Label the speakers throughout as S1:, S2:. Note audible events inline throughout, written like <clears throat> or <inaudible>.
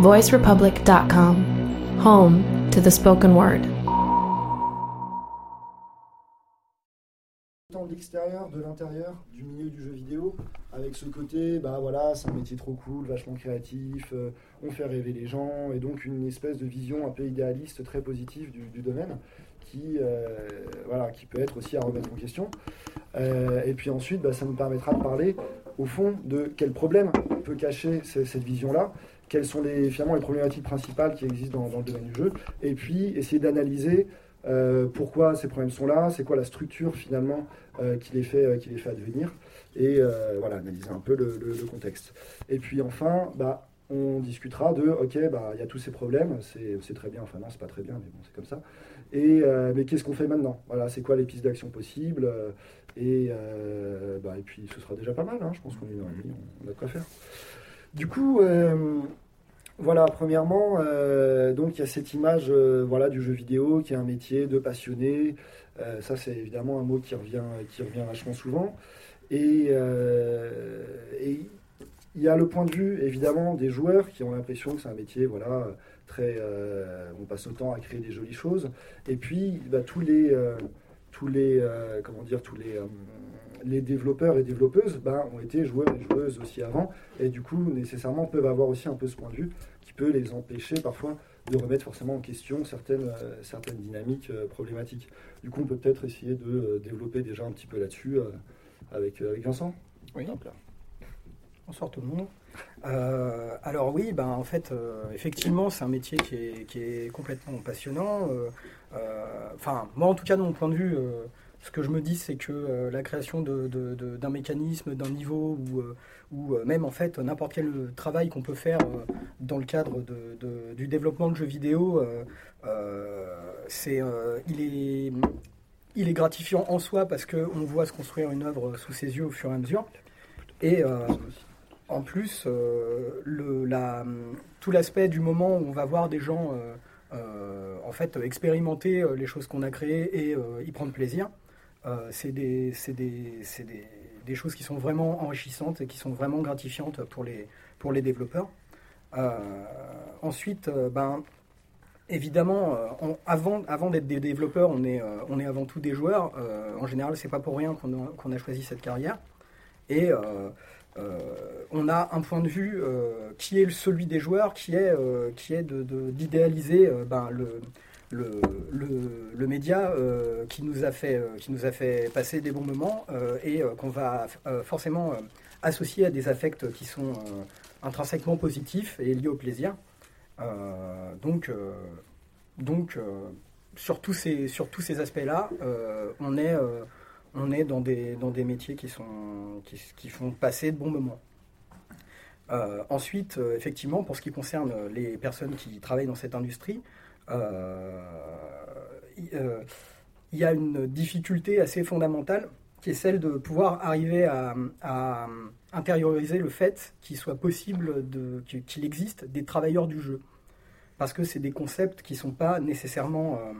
S1: voicerepublic.com, home to the spoken word.
S2: De l'extérieur, de l'intérieur, du milieu du jeu vidéo, avec ce côté, bah voilà, c'est un métier trop cool, vachement créatif, euh, on fait rêver les gens, et donc une espèce de vision un peu idéaliste, très positive du, domaine, qui, euh, voilà, qui peut être aussi à remettre en question. Euh, et puis ensuite, bah, ça nous permettra de parler, au fond, de quel problème peut cacher ce- cette vision-là, quelles sont les, finalement les problématiques principales qui existent dans, dans le domaine du jeu, et puis essayer d'analyser euh, pourquoi ces problèmes sont là, c'est quoi la structure finalement euh, qui, les fait, euh, qui les fait advenir, et voilà, analyser un peu le, contexte. Et puis enfin, bah, on discutera de, ok, bah, il y a tous ces problèmes, c'est très bien, enfin non, c'est pas très bien, mais bon, c'est comme ça. Et, mais qu'est-ce qu'on fait maintenant? Voilà, c'est quoi les pistes d'action possibles? Et, bah, et puis ce sera déjà pas mal, hein, je pense qu'on est et demie, on, on a de quoi faire. Du coup, euh, voilà, premièrement, euh, donc il y a cette image euh, voilà, du jeu vidéo qui est un métier de passionné. Ça, c'est évidemment un mot qui revient, qui revient vachement souvent. Et, il y a le point de vue, évidemment, des joueurs qui ont l'impression que c'est un métier, voilà, très. on passe notre temps à créer des jolies choses. Et puis, bah, tous les. tous les, comment dire, tous les, les développeurs et développeuses bah, ont été joueurs et joueuses aussi avant, et du coup, nécessairement, peuvent avoir aussi un peu ce point de vue qui peut les empêcher parfois de remettre forcément en question certaines, euh, certaines dynamiques euh, problématiques. Du coup, on peut peut-être essayer de euh, développer déjà un petit peu là-dessus euh, avec, euh, avec Vincent.
S3: Oui.
S2: Hop là.
S3: Bonsoir tout le monde. Euh, alors oui, ben, en fait, euh, effectivement, c'est un métier qui est, qui est complètement passionnant. Euh, euh, Enfin, moi, en tout cas, de mon point de vue, euh, ce que je me dis, c'est que euh, la création d'un mécanisme, d'un niveau, ou, euh, euh, même en fait n'importe quel travail qu'on peut faire dans le cadre du développement de jeux vidéo, il est gratifiant en soi parce qu'on voit se construire une œuvre sous ses yeux au fur et à mesure. Et en plus, tout l'aspect du moment où on va voir des gens en fait expérimenter les choses qu'on a créées et y prendre plaisir, c'est des, c'est des, des, des choses qui sont vraiment enrichissantes et qui sont vraiment gratifiantes pour les, pour développeurs. Euh, ensuite, euh, ben, évidemment, euh, avant, d'être des développeurs, on est, euh, avant tout des joueurs. Euh, en général, c'est pas pour rien qu'on a, choisi cette carrière. Et euh, euh, on a un point de vue euh, qui est celui des joueurs, qui est, euh, de, de- d'idéaliser euh, ben, le, le, média euh, qui, nous a fait, euh, qui nous a fait passer des bons moments euh, et qu'on va forcément associer à des affects qui sont intrinsèquement positifs et liés au plaisir. Donc, donc sur tous ces, sur tous ces aspects-là, on est, on est dans, des, dans des métiers qui, sont, qui, font passer de bons moments. Ensuite, effectivement, pour ce qui concerne les personnes qui travaillent dans cette industrie, il euh, il y a une difficulté assez fondamentale qui est celle de pouvoir arriver à, intérioriser le fait qu'il soit possible qu'il existe des travailleurs du jeu. Parce que c'est des concepts qui ne sont pas nécessairement, euh,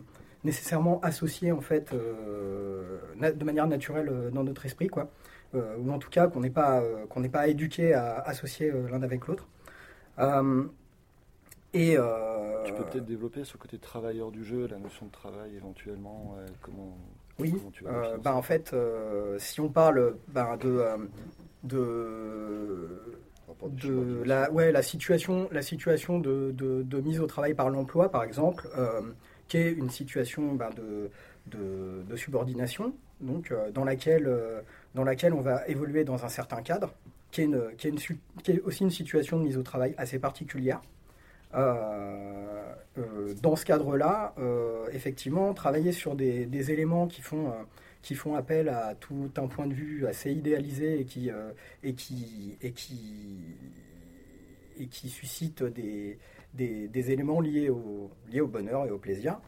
S3: nécessairement associés en fait, euh, de manière naturelle euh, dans notre esprit, quoi. Euh, ou en tout cas qu'on n'est pas, euh, qu'on n'est pas éduqué à associer euh, l'un avec l'autre. Euh, et euh,
S4: Tu peux peut-être développer ce côté travailleur du jeu, la notion de travail éventuellement, ouais, comment,
S3: Oui,
S4: comment tu vas
S3: euh, bah, en fait, euh, si on parle bah, de, euh, la, ouais, la situation, la situation de, de- de mise au travail par l'emploi, par exemple, euh, qui est une situation bah, de, de, de subordination, donc euh, dans, laquelle, euh, dans laquelle on va évoluer dans un certain cadre, qui est, une, qui est, une su- qui est aussi une situation de mise au travail assez particulière. Euh, euh, dans ce cadre-là, euh, effectivement, travailler sur des, éléments qui font, appel à tout un point de vue assez idéalisé et qui, euh, suscitent des, éléments liés au, bonheur et au plaisir,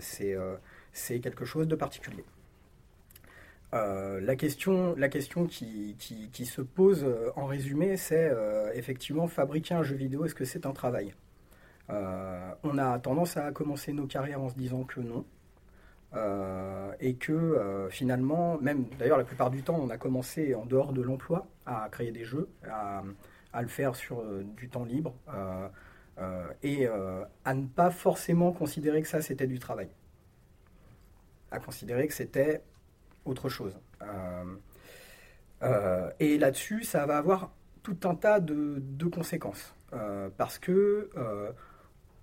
S3: c'est quelque chose de particulier. La question, qui, qui, se pose en résumé, c'est effectivement fabriquer un jeu vidéo, est-ce que c'est un travail? On a tendance à commencer nos carrières en se disant que non. Euh, et que euh, finalement, même d'ailleurs la plupart du temps, on a commencé en dehors de l'emploi à créer des jeux, à, le faire sur euh, du temps libre. Euh, et à ne pas forcément considérer que ça c'était du travail. À considérer que c'était autre chose. et là-dessus, ça va avoir tout un tas de, conséquences. parce que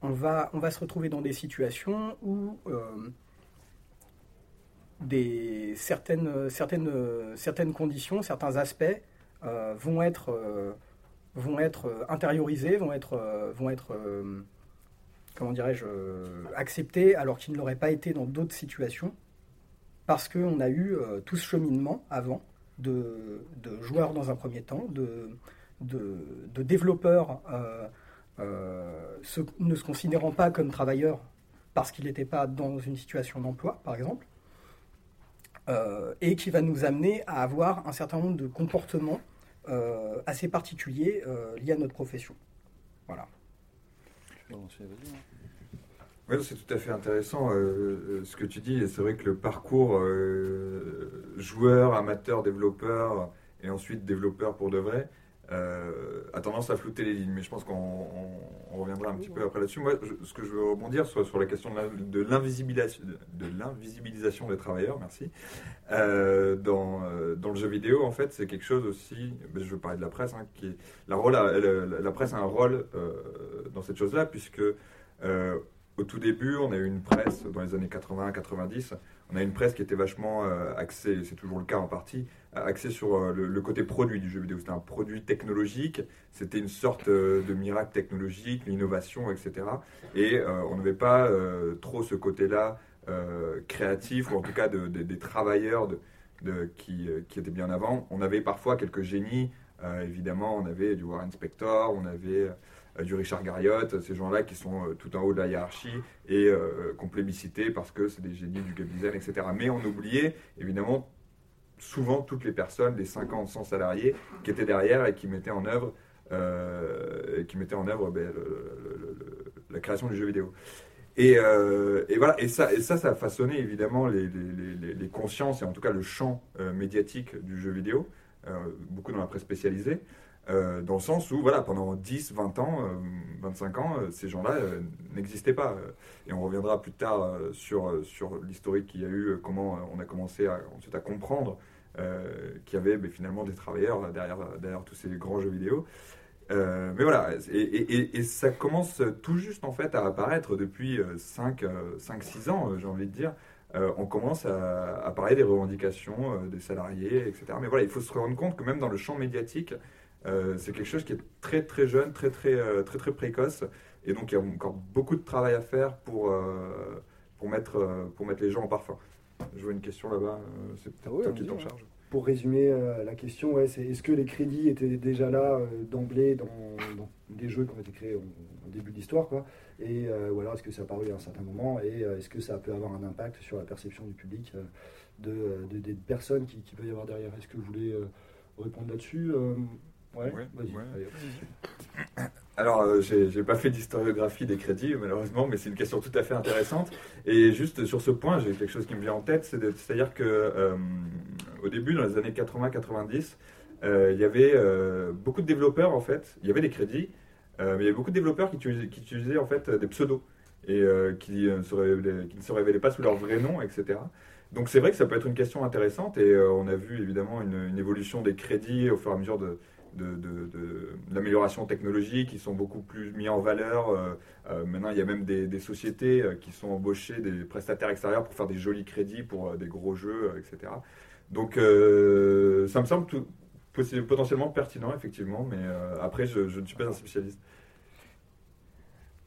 S3: on va, se retrouver dans des situations où des, certaines, conditions, certains aspects euh, vont être, euh, vont être intériorisés, vont être, euh, comment dirais-je, acceptés alors qu'ils ne l'auraient pas été dans d'autres situations, parce qu'on a eu tout ce cheminement avant de, de, joueurs dans un premier temps, de développeurs ne se considérant pas comme travailleurs parce qu'ils n'étaient pas dans une situation d'emploi, par exemple, euh, et qui va nous amener à avoir un certain nombre de comportements euh, assez particuliers euh, liés à notre profession. Voilà.
S5: Oui, c'est tout à fait intéressant ce que tu dis. Et c'est vrai que le parcours joueur, amateur, développeur et ensuite développeur pour de vrai, euh, a tendance à flouter les lignes. Mais je pense qu'on reviendra un petit peu après là-dessus. Moi, ce que je veux rebondir sur, sur la question de l'invisibilisation de l'invisibilisation des travailleurs, merci, euh, dans, euh, dans, le jeu vidéo, en fait, c'est quelque chose aussi, je veux parler de la presse, hein, qui la, presse a un rôle dans cette chose-là, puisque au tout début, on a eu une presse dans les années 80-90, on a une presse qui était vachement axée, c'est toujours le cas en partie, axé sur euh, le, côté produit du jeu vidéo. C'était un produit technologique, c'était une sorte euh, de miracle technologique, l'innovation, etc. Et euh, on n'avait pas trop ce côté-là créatif, ou en tout cas des travailleurs de, qui, qui, étaient bien avant. On avait parfois quelques génies, évidemment, on avait du Warren Spector, on avait du Richard Garriott, ces gens-là qui sont tout en haut de la hiérarchie et qu'on plébiscitait parce que c'est des génies du design, etc. Mais on oubliait évidemment souvent toutes les personnes, les 50, 100 salariés qui étaient derrière et qui mettaient en œuvre, euh, qui mettaient en œuvre ben, la création du jeu vidéo. Et, euh, et, voilà, et ça, et ça, a façonné évidemment les, consciences et en tout cas le champ euh, médiatique du jeu vidéo, beaucoup dans la presse spécialisée, dans le sens où voilà, pendant 10, 20 ans, 25 ans, ces gens-là n'existaient pas. et on reviendra plus tard sur, sur l'historique qu'il y a eu, comment on a commencé à, ensuite à comprendre euh, qui avait mais finalement des travailleurs derrière, derrière tous ces grands jeux vidéo. Euh, mais voilà, et, et, ça commence tout juste en fait à apparaître depuis 5-6 euh, ans, j'ai envie de dire. on commence à, parler des revendications des salariés, etc. Mais voilà, il faut se rendre compte que même dans le champ médiatique, c'est quelque chose qui est très très jeune, très très très très, précoce, et donc il y a encore beaucoup de travail à faire pour, pour, mettre, pour mettre les gens en parfum. Je vois une question là-bas, euh, c'est peut-être ah toi qui t'en charge.
S2: Pour résumer euh, la question, ouais, c'est est-ce que les crédits étaient déjà là euh, d'emblée dans, des jeux qui ont été créés au, début de l'histoire quoi? Et ou alors est-ce que ça a apparu à un certain moment? Et est-ce que ça peut avoir un impact sur la perception du public de, des personnes qui, qui peut y avoir derrière? Est-ce que vous voulez répondre là-dessus
S5: Ouais. Alors, euh, j'ai pas fait d'historiographie des crédits, malheureusement, mais c'est une question tout à fait intéressante. Et juste sur ce point, j'ai quelque chose qui me vient en tête, c'est-à-dire que euh, au début, dans les années 80-90, euh, il y avait beaucoup de développeurs, en fait, il y avait des crédits, mais il y avait beaucoup de développeurs qui utilisaient, en fait des pseudos et qui, ne se révélaient, qui ne se révélaient pas sous leur vrai nom, etc. Donc c'est vrai que ça peut être une question intéressante et on a vu évidemment une, une, évolution des crédits au fur et à mesure de, de, l'amélioration technologique, qui sont beaucoup plus mis en valeur. Euh, euh, maintenant, il y a même des, sociétés euh, qui sont embauchées, des prestataires extérieurs pour faire des jolis crédits pour des gros jeux, etc. Donc, ça me semble tout, potentiellement pertinent, effectivement, mais après, je ne suis pas un spécialiste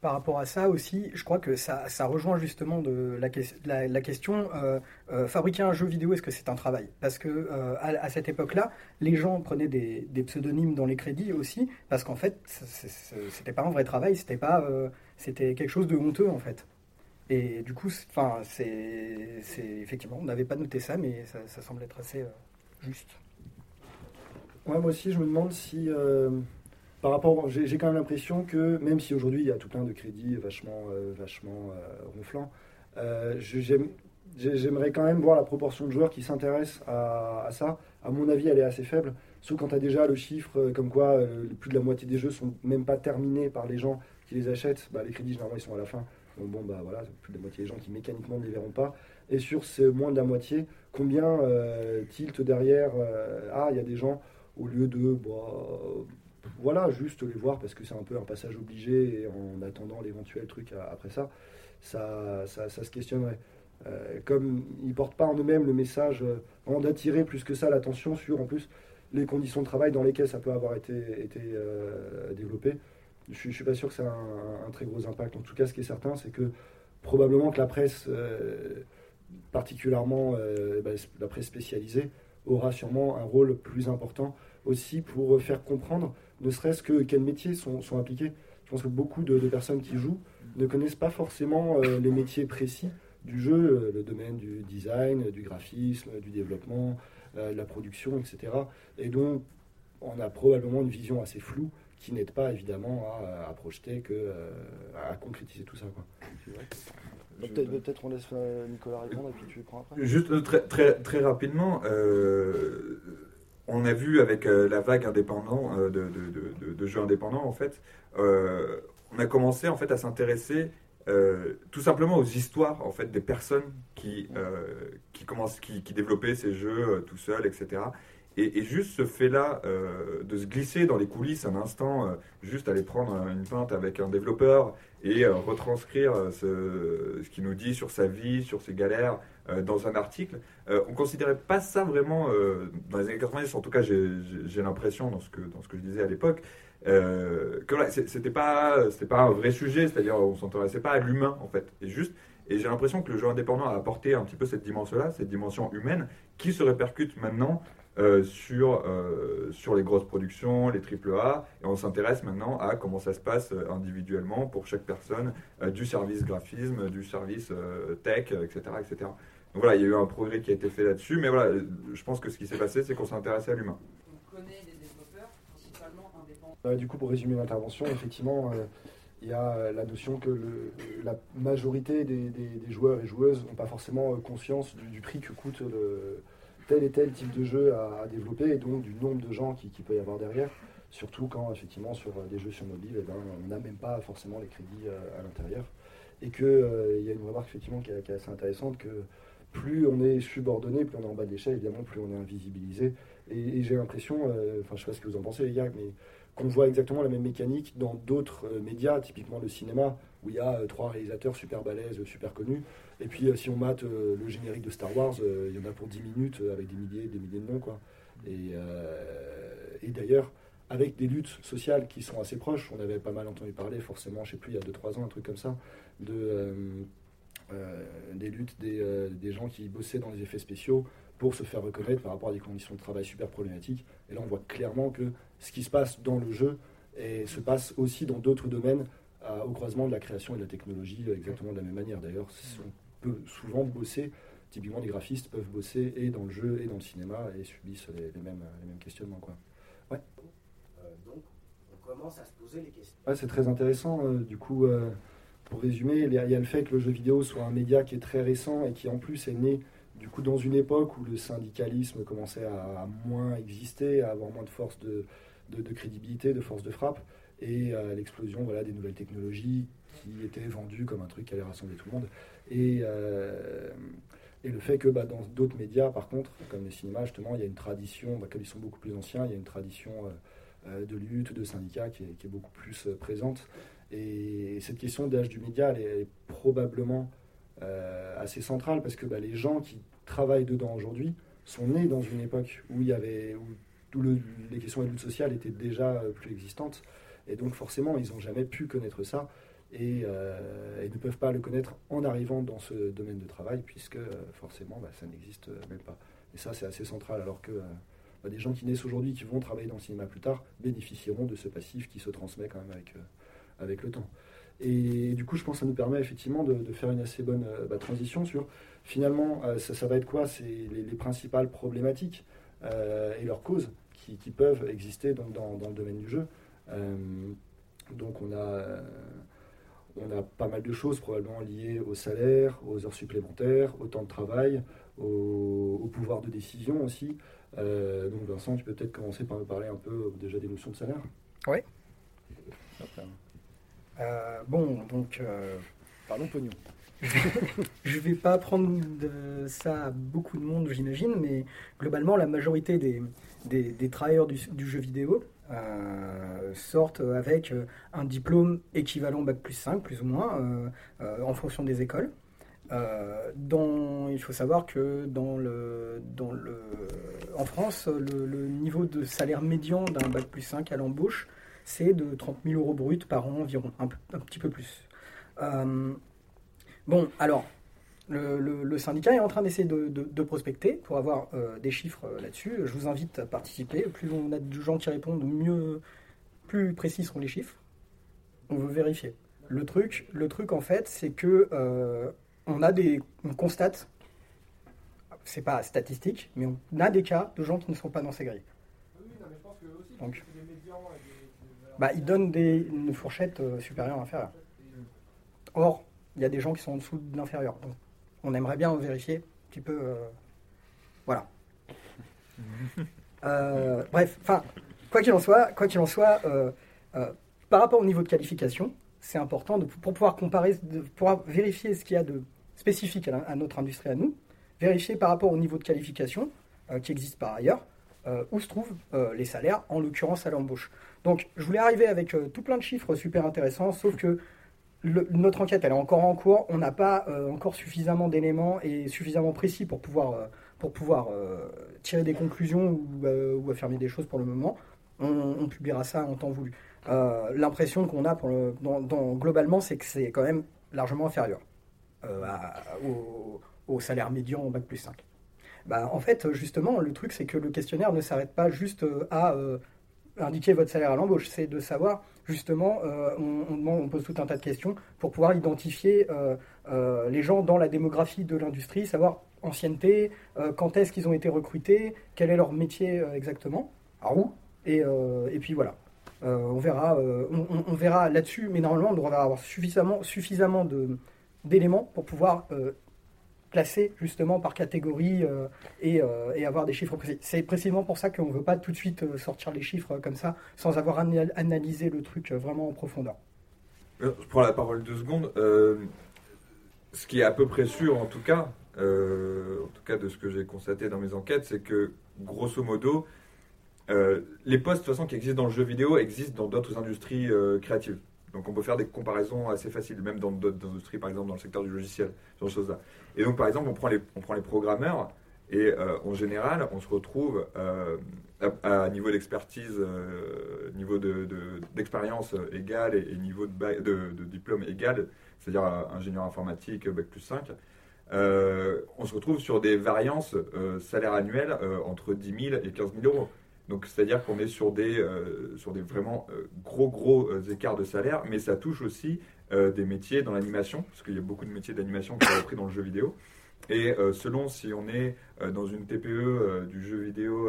S3: par rapport à ça aussi, je crois que ça, rejoint justement de la, question euh, euh, fabriquer un jeu vidéo, est-ce que c'est un travail? Parce que euh, à, cette époque-là, les gens prenaient des, pseudonymes dans les crédits aussi, parce qu'en fait, c'était pas un vrai travail, c'était pas, c'était quelque chose de honteux en fait. Et du coup, enfin, c'est, effectivement, on n'avait pas noté ça, mais ça, ça semble être assez juste.
S2: moi aussi, je me demande si par rapport, j'ai quand même l'impression que même si aujourd'hui il y a tout plein de crédits vachement, euh, vachement euh, ronflants, euh, j'aimerais quand même voir la proportion de joueurs qui s'intéressent à, ça. À mon avis, elle est assez faible. Sauf quand tu as déjà le chiffre comme quoi plus de la moitié des jeux sont même pas terminés par les gens qui les achètent, bah, les crédits généralement ils sont à la fin. Donc bon, bah voilà, plus de la moitié des gens qui mécaniquement ne les verront pas. Et sur ces moins de la moitié, combien euh, tilt derrière Ah, il y a des gens, au lieu de, bah, voilà, juste les voir parce que c'est un peu un passage obligé et en attendant l'éventuel truc après ça, ça, ça, se questionnerait. Euh, comme ils portent pas en eux-mêmes le message, euh, d'attirer plus que ça l'attention sur, en plus, les conditions de travail dans lesquelles ça peut avoir été, été développé je ne suis pas sûr que ça a un, très gros impact. En tout cas, ce qui est certain, c'est que probablement que la presse, euh, particulièrement euh, bah, la presse spécialisée, aura sûrement un rôle plus important aussi pour faire comprendre, ne serait-ce que quels métiers sont, sont, impliqués. Je pense que beaucoup de, personnes qui jouent ne connaissent pas forcément euh, les métiers précis du jeu, le domaine du design, du graphisme, du développement, de la production, etc. Et donc, on a probablement une vision assez floue qui n'aide pas évidemment à, projeter que euh, à concrétiser tout ça. Peut-être on laisse euh, Nicolas répondre et puis tu prends après.
S5: Juste euh, très, très, très rapidement, on a vu avec la vague indépendant de, de, jeux indépendants en fait, on a commencé à s'intéresser tout simplement aux histoires en fait des personnes qui commencent qui, qui développaient ces jeux tout seuls etc et, juste ce fait-là euh, de se glisser dans les coulisses un instant, euh, juste aller prendre une pinte avec un développeur et euh, retranscrire ce, ce qu'il nous dit sur sa vie, sur ses galères dans un article, on ne considérait pas ça vraiment, dans les années 90, en tout cas j'ai l'impression dans, ce que, dans ce que je disais à l'époque, que voilà, c'était pas, pas un vrai sujet, c'est-à-dire on s'intéressait pas à l'humain en fait. Et juste, et j'ai l'impression que le jeu indépendant a apporté un petit peu cette dimension-là, cette dimension humaine, qui se répercute maintenant euh, sur, euh, sur les grosses productions, les AAA, et on s'intéresse maintenant à comment ça se passe euh, individuellement pour chaque personne, du service graphisme, du service tech, etc., etc. Donc voilà, il y a eu un progrès qui a été fait là-dessus, mais voilà, je pense que ce qui s'est passé, c'est qu'on s'est intéressé à l'humain. On connaît des
S2: développeurs principalement indépendants. du coup, pour résumer l'intervention, effectivement, il y a la notion que le, la majorité des, des, joueurs et joueuses n'ont pas forcément conscience du, du prix que coûte le tel et tel type de jeu à, développer et donc du nombre de gens qui, peut y avoir derrière. Surtout quand effectivement sur euh, des jeux sur mobile, eh ben, on n'a même pas forcément les crédits euh, à l'intérieur. Et qu'il euh, y a une remarque effectivement qui est, assez intéressante que plus on est subordonné, plus on est en bas de l'échelle, évidemment, plus on est invisibilisé. Et, j'ai l'impression, enfin je sais pas ce que vous en pensez les gars, mais qu'on voit exactement la même mécanique dans d'autres médias, typiquement le cinéma, où il y a trois réalisateurs super balèzes, super connus, et puis, euh, si on mate euh, le générique de Star Wars, euh, il y en a pour 10 minutes avec des milliers des milliers de noms. Quoi. Et, d'ailleurs, avec des luttes sociales qui sont assez proches, on avait pas mal entendu parler, forcément, je sais plus, il y a 2-3 ans, un truc comme ça, de, des luttes des, des, gens qui bossaient dans les effets spéciaux pour se faire reconnaître par rapport à des conditions de travail super problématiques. Et là, on voit clairement que ce qui se passe dans le jeu se passe aussi dans d'autres domaines au croisement de la création et de la technologie exactement de la même manière. D'ailleurs, peut souvent bosser. Typiquement, les graphistes peuvent bosser et dans le jeu et dans le cinéma et subissent les, mêmes, les mêmes questionnements. Quoi. Ouais.
S3: Euh, donc, on commence à se poser les questions.
S2: Ouais, c'est très intéressant. Euh, du coup, euh, pour résumer, il y, a, le fait que le jeu vidéo soit un média qui est très récent et qui en plus est né du coup dans une époque où le syndicalisme commençait à, moins exister, à avoir moins de force de, de, de crédibilité, de force de frappe, et à l'explosion voilà, des nouvelles technologies qui étaient vendues comme un truc qui allait rassembler tout le monde. Et, euh, et le fait que bah, dans d'autres médias, par contre, comme les cinémas, justement, il y a une tradition, bah, comme ils sont beaucoup plus anciens, il y a une tradition euh, euh, de lutte, de syndicats qui est, beaucoup plus présente. Et cette question d'âge du média, elle est, probablement assez centrale parce que bah, les gens qui travaillent dedans aujourd'hui sont nés dans une époque où il y avait où, les questions de lutte sociale étaient déjà plus existantes. Et donc forcément, ils n'ont jamais pu connaître ça. Euh, et, ne peuvent pas le connaître en arrivant dans ce domaine de travail, puisque euh, forcément, bah, ça n'existe même pas. Et ça, c'est assez central, alors que euh, bah, des gens qui naissent aujourd'hui, qui vont travailler dans le cinéma plus tard, bénéficieront de ce passif qui se transmet quand même avec, avec le temps. Et du coup, je pense que ça nous permet effectivement de, faire une assez bonne bah, transition sur, finalement, ça, va être quoi? C'est les, principales problématiques et leurs causes qui, peuvent exister dans, le domaine du jeu. Donc on a on a pas mal de choses probablement liées au salaire, aux heures supplémentaires, au temps de travail, au, pouvoir de décision aussi. Euh, donc Vincent, tu peux peut-être commencer par me parler un peu déjà des notions de salaire
S3: Oui. Euh, bon, donc, euh,
S2: Parlons pognon. <laughs>
S3: je vais pas prendre de ça à beaucoup de monde, j'imagine, mais globalement, la majorité des, des, des travailleurs du, du jeu vidéo euh, sortent avec euh, un diplôme équivalent Bac plus 5, plus ou moins, euh, en fonction des écoles. Il faut savoir que dans le, en France, le, niveau de salaire médian d'un Bac plus 5 à l'embauche, c'est de 30 000 euros bruts par an environ, un, petit peu plus. Bon, alors, le, syndicat est en train d'essayer de, prospecter pour avoir euh, des chiffres euh, là-dessus. Je vous invite à participer. Plus on a de gens qui répondent, mieux, plus précis seront les chiffres. On veut vérifier. Le truc, le truc en fait, c'est que euh, on a des, on constate, c'est pas statistique, mais on a des cas de gens qui ne sont pas dans ces grilles. Donc, bah, ils donnent des, une fourchette euh, supérieure inférieure. Or, il y a des gens qui sont en dessous de l'inférieur. On aimerait bien vérifier un petit peu. euh, voilà. <laughs> Euh, bref, enfin, quoi qu'il en soit, quoi qu'il en soit, euh, par rapport au niveau de qualification, c'est important de, pour pouvoir comparer, de pouvoir vérifier ce qu'il y a de spécifique à, notre industrie à nous, vérifier par rapport au niveau de qualification euh, qui existe par ailleurs, euh, où se trouvent euh, les salaires, en l'occurrence à l'embauche. Donc, je voulais arriver avec tout plein de chiffres super intéressants, sauf que notre enquête, elle est encore en cours. On n'a pas euh, encore suffisamment d'éléments et suffisamment précis pour pouvoir, euh, pour pouvoir euh, tirer des conclusions ou, affirmer des choses pour le moment. On, publiera ça en temps voulu. L'impression qu'on a globalement, c'est que c'est quand même largement inférieur au, au salaire médian en bac plus 5. Bah, en fait, justement, le truc, c'est que le questionnaire ne s'arrête pas juste à indiquer votre salaire à l'embauche, c'est de savoir, justement, euh, on, pose tout un tas de questions pour pouvoir identifier euh, euh, les gens dans la démographie de l'industrie, savoir ancienneté, quand est-ce qu'ils ont été recrutés, quel est leur métier exactement, à où, et, puis voilà. On verra, on, verra là-dessus, mais normalement, on devrait avoir suffisamment, suffisamment d'éléments pour pouvoir classer justement par catégorie euh, et, euh, et avoir des chiffres précis. C'est précisément pour ça qu'on ne veut pas tout de suite euh, sortir les chiffres comme ça, sans avoir ana- analysé le truc vraiment en profondeur.
S5: Je prends la parole deux secondes. Ce qui est à peu près sûr, en tout cas, en tout cas de ce que j'ai constaté dans mes enquêtes, c'est que grosso modo, les postes de façon qui existent dans le jeu vidéo existent dans d'autres industries créatives. Donc on peut faire des comparaisons assez faciles, même dans d'autres industries, par exemple dans le secteur du logiciel, ce genre de choses-là. Et donc par exemple, on prend les, on prend les programmeurs, et euh, en général, on se retrouve euh, à, niveau d'expertise, euh, niveau de- de- d'expérience égal et, niveau de, de- de diplôme égal, c'est-à-dire ingénieur informatique, bac plus 5, euh, on se retrouve sur des variances salaires annuelles euh, entre 10 000 et 15 000 euros. Donc c'est-à-dire qu'on est sur des, euh, sur des vraiment euh, gros gros euh, écarts de salaire, mais ça touche aussi des métiers dans l'animation, parce qu'il y a beaucoup de métiers d'animation qui sont repris dans le jeu vidéo. Et selon si on est dans une TPE du jeu vidéo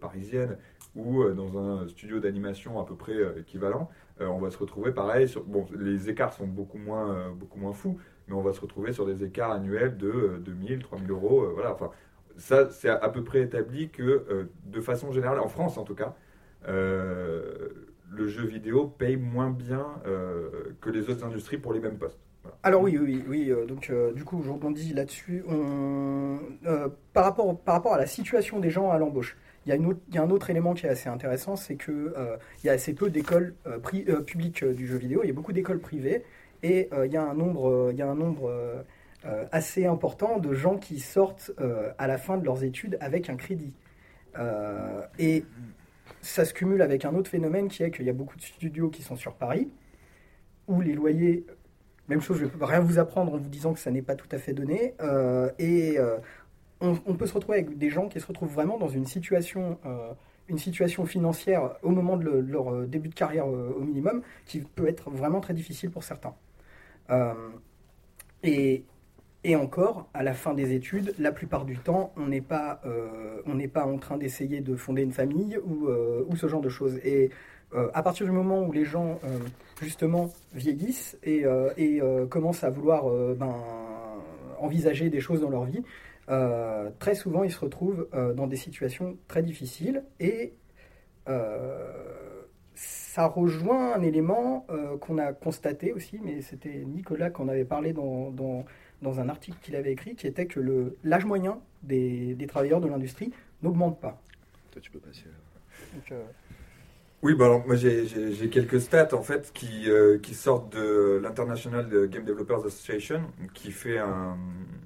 S5: parisienne ou dans un studio d'animation à peu près équivalent, on va se retrouver pareil. Sur, bon, les écarts sont beaucoup moins, beaucoup moins fous, mais on va se retrouver sur des écarts annuels de euh, 2000, 3000 euros. voilà, enfin, ça, c'est à, peu près établi que, euh, de façon générale, en France en tout cas, euh, le jeu vidéo paye moins bien euh, que les autres industries pour les mêmes postes.
S3: Alors oui, oui, oui. euh, donc du coup, je rebondis là-dessus. Par, rapport, par rapport à la situation des gens à l'embauche, il y, a un autre élément qui est assez intéressant, c'est euh, il y a assez peu d'écoles publiques du jeu vidéo. Il y a beaucoup d'écoles privées et il y a un nombre, il y a un nombre euh, assez important de gens qui sortent euh, à la fin de leurs études avec un crédit. Euh, et ça se cumule avec un autre phénomène qui est qu'il y a beaucoup de studios qui sont sur Paris où les loyers même chose, je ne peux rien vous apprendre en vous disant que ça n'est pas tout à fait donné. Euh, et on, peut se retrouver avec des gens qui se retrouvent vraiment dans une situation, une situation financière au moment de, de leur début de carrière au minimum, qui peut être vraiment très difficile pour certains. Et, et encore, à la fin des études, la plupart du temps, on n'est pas, euh, pas en train d'essayer de fonder une famille ou, euh, ou ce genre de choses. Et euh, à partir du moment où les gens justement vieillissent et, et, commencent à vouloir ben, envisager des choses dans leur vie, très souvent ils se retrouvent dans des situations très difficiles et ça rejoint un élément qu'on a constaté aussi, mais c'était Nicolas qui en avait parlé dans, dans un article qu'il avait écrit, qui était que le- l'âge moyen des, des travailleurs de l'industrie n'augmente pas.
S4: Toi, tu peux passer.
S3: Donc, euh,
S5: Oui, bah alors moi j'ai- j'ai j'ai quelques stats en fait qui, euh, qui sortent de l'International Game Developers Association qui fait un-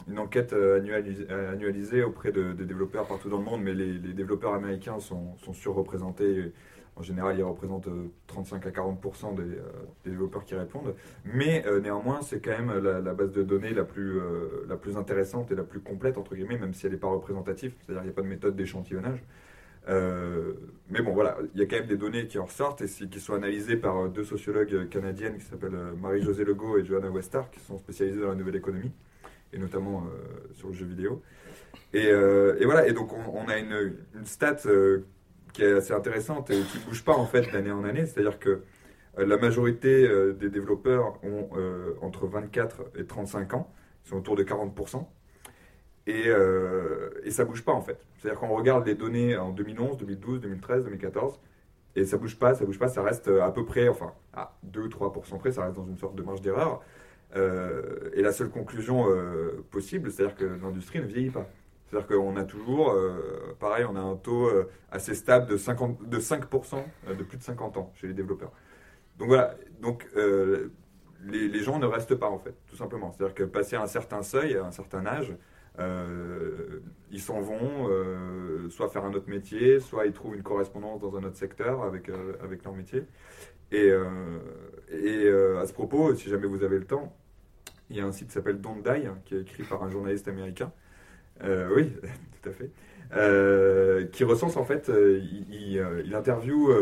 S5: une enquête euh, annualis- euh, annualisée auprès de, des développeurs partout dans le monde, mais les, les développeurs américains sont, sont surreprésentés. En général, ils représentent euh, 35 à 40% des, euh, des développeurs qui répondent. Mais euh, néanmoins, c'est quand même la, base de données la plus, euh, la plus intéressante et la plus complète, entre guillemets, même si elle n'est pas représentative. C'est-à-dire qu'il n'y a pas de méthode d'échantillonnage. Euh, mais bon, voilà, il y a quand même des données qui en ressortent et qui sont analysées par euh, deux sociologues canadiennes qui s'appellent euh, Marie-Josée Legault et Johanna Westar, qui sont spécialisées dans la nouvelle économie et notamment euh, sur le jeu vidéo. Et, euh, voilà, et donc on, a une, stat euh, qui est assez intéressante et qui ne bouge pas en fait d'année en année, c'est-à-dire que euh, la majorité euh, des développeurs ont euh, entre 24 et 35 ans, ils sont autour de 40%. Et, euh, et ça bouge pas en fait. C'est-à-dire qu'on regarde les données en 2011, 2012, 2013, 2014, et ça bouge pas, ça bouge pas, ça reste à peu près, enfin, à 2-3% près, ça reste dans une sorte de marge d'erreur. Et la seule conclusion possible, c'est-à-dire que l'industrie ne vieillit pas. C'est-à-dire qu'on a toujours, euh, pareil, on a un taux euh, assez stable de, 50, de 5% euh, de plus de 50 ans chez les développeurs. Donc voilà, donc les, gens ne restent pas en fait, tout simplement. C'est-à-dire que passer un certain seuil, un certain âge, ils s'en vont soit faire un autre métier, soit ils trouvent une correspondance dans un autre secteur avec, avec leur métier. Et, à ce propos, si jamais vous avez le temps, il y a un site qui s'appelle Don't Die, hein, qui est écrit par un journaliste américain. Euh, oui, <laughs> tout à fait. Euh, qui recense en fait, euh, il, interviewe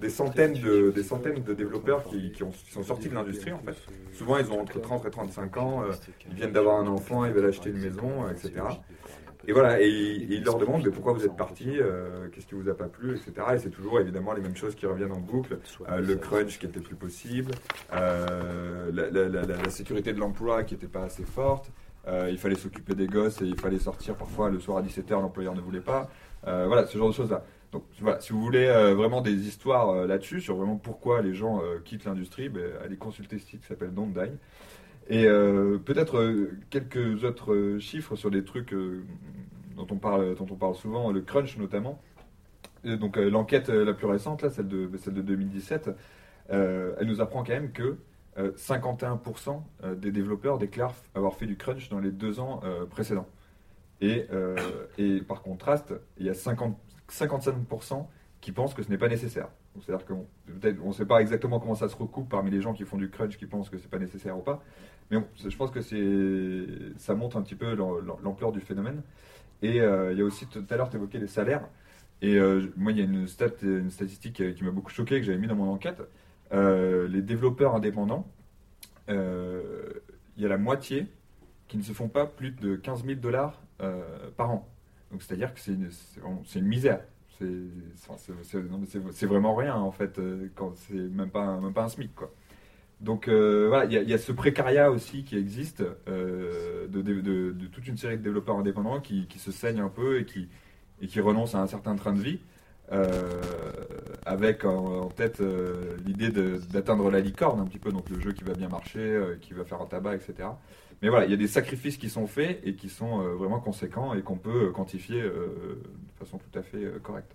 S5: des centaines de des centaines de développeurs qui, qui ont- qui sont sortis de l'industrie en fait. Souvent, ils ont entre 30 et 35 ans, ils viennent d'avoir un enfant, ils veulent acheter une maison, etc. Et voilà, et il, il leur demande mais pourquoi vous êtes parti, qu'est-ce qui vous a pas plu, etc. Et c'est toujours évidemment les mêmes choses qui reviennent en boucle. Le crunch qui était plus possible, la sécurité de l'emploi qui n'était pas assez forte, euh, il fallait s'occuper des gosses et il fallait sortir parfois le soir à 17h, l'employeur ne voulait pas. Euh, voilà, ce genre de choses-là. Donc voilà, si vous voulez euh, vraiment des histoires là-dessus, sur vraiment pourquoi les gens quittent l'industrie, ben, allez consulter ce site qui s'appelle Don't. Et peut-être quelques autres chiffres sur des trucs dont, on parle, dont on parle souvent, le crunch notamment. Donc l'enquête la plus récente, là, celle, de, celle de 2017, euh, elle nous apprend quand même que euh, 51% euh, des développeurs déclarent avoir fait du crunch dans les deux ans euh, précédents. Et, euh, par contraste, il y a 50, 55% qui pensent que ce n'est pas nécessaire. C'est-à-dire qu'on ne sait pas exactement comment ça se recoupe parmi les gens qui font du crunch qui pensent que c'est pas nécessaire ou pas. Mais je pense que ça montre un petit peu l'am- l'ampleur du phénomène. Et euh, il y a aussi, tout à l'heure, tu évoquais les salaires. Et euh, moi, il y a une, une statistique euh, qui m'a beaucoup choqué, que j'avais mis dans mon enquête. Euh, les développeurs indépendants, euh, il y a la moitié qui ne se font pas plus de 15 000 dollars euh, par an. Donc c'est-à-dire que c'est une, misère. C'est vraiment rien en fait, quand c'est même pas, un- SMIC quoi. Donc voilà, il y, a- ce précariat aussi qui existe de, toute une série de développeurs indépendants qui, se saignent un peu et qui, et qui renoncent à un certain train de vie, avec en, tête euh, l'idée d'atteindre la licorne un petit peu, donc le jeu qui va bien marcher, euh, qui va faire un tabac, etc. Mais voilà, il y a des sacrifices qui sont faits et qui sont euh, vraiment conséquents et qu'on peut euh, quantifier euh, de façon tout à fait euh, correcte.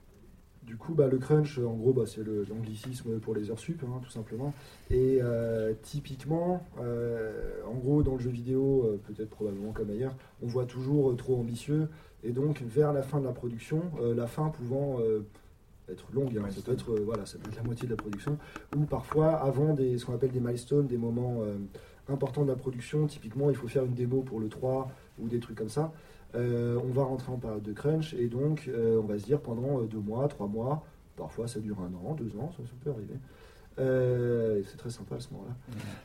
S2: Du coup, bah, le crunch, en gros, bah, c'est l'anglicisme pour les heures sup, hein, tout simplement. Et euh, typiquement, euh, en gros, dans le jeu vidéo, euh, peut-être probablement comme ailleurs, on voit toujours euh, trop ambitieux. Et donc, vers la fin de la production, euh, la fin pouvant euh, être longue, hein, ça peut être, euh, voilà, ça peut être la moitié de la production, ou parfois avant des, ce qu'on appelle des milestones, des moments euh, importants de la production. Typiquement, il faut faire une démo pour le 3 ou des trucs comme ça. Euh, on va rentrer en période de crunch et donc euh, on va se dire pendant euh, deux mois, trois mois, parfois ça dure un an, deux ans, ça, ça peut arriver. Euh, c'est très sympa à ce moment-là.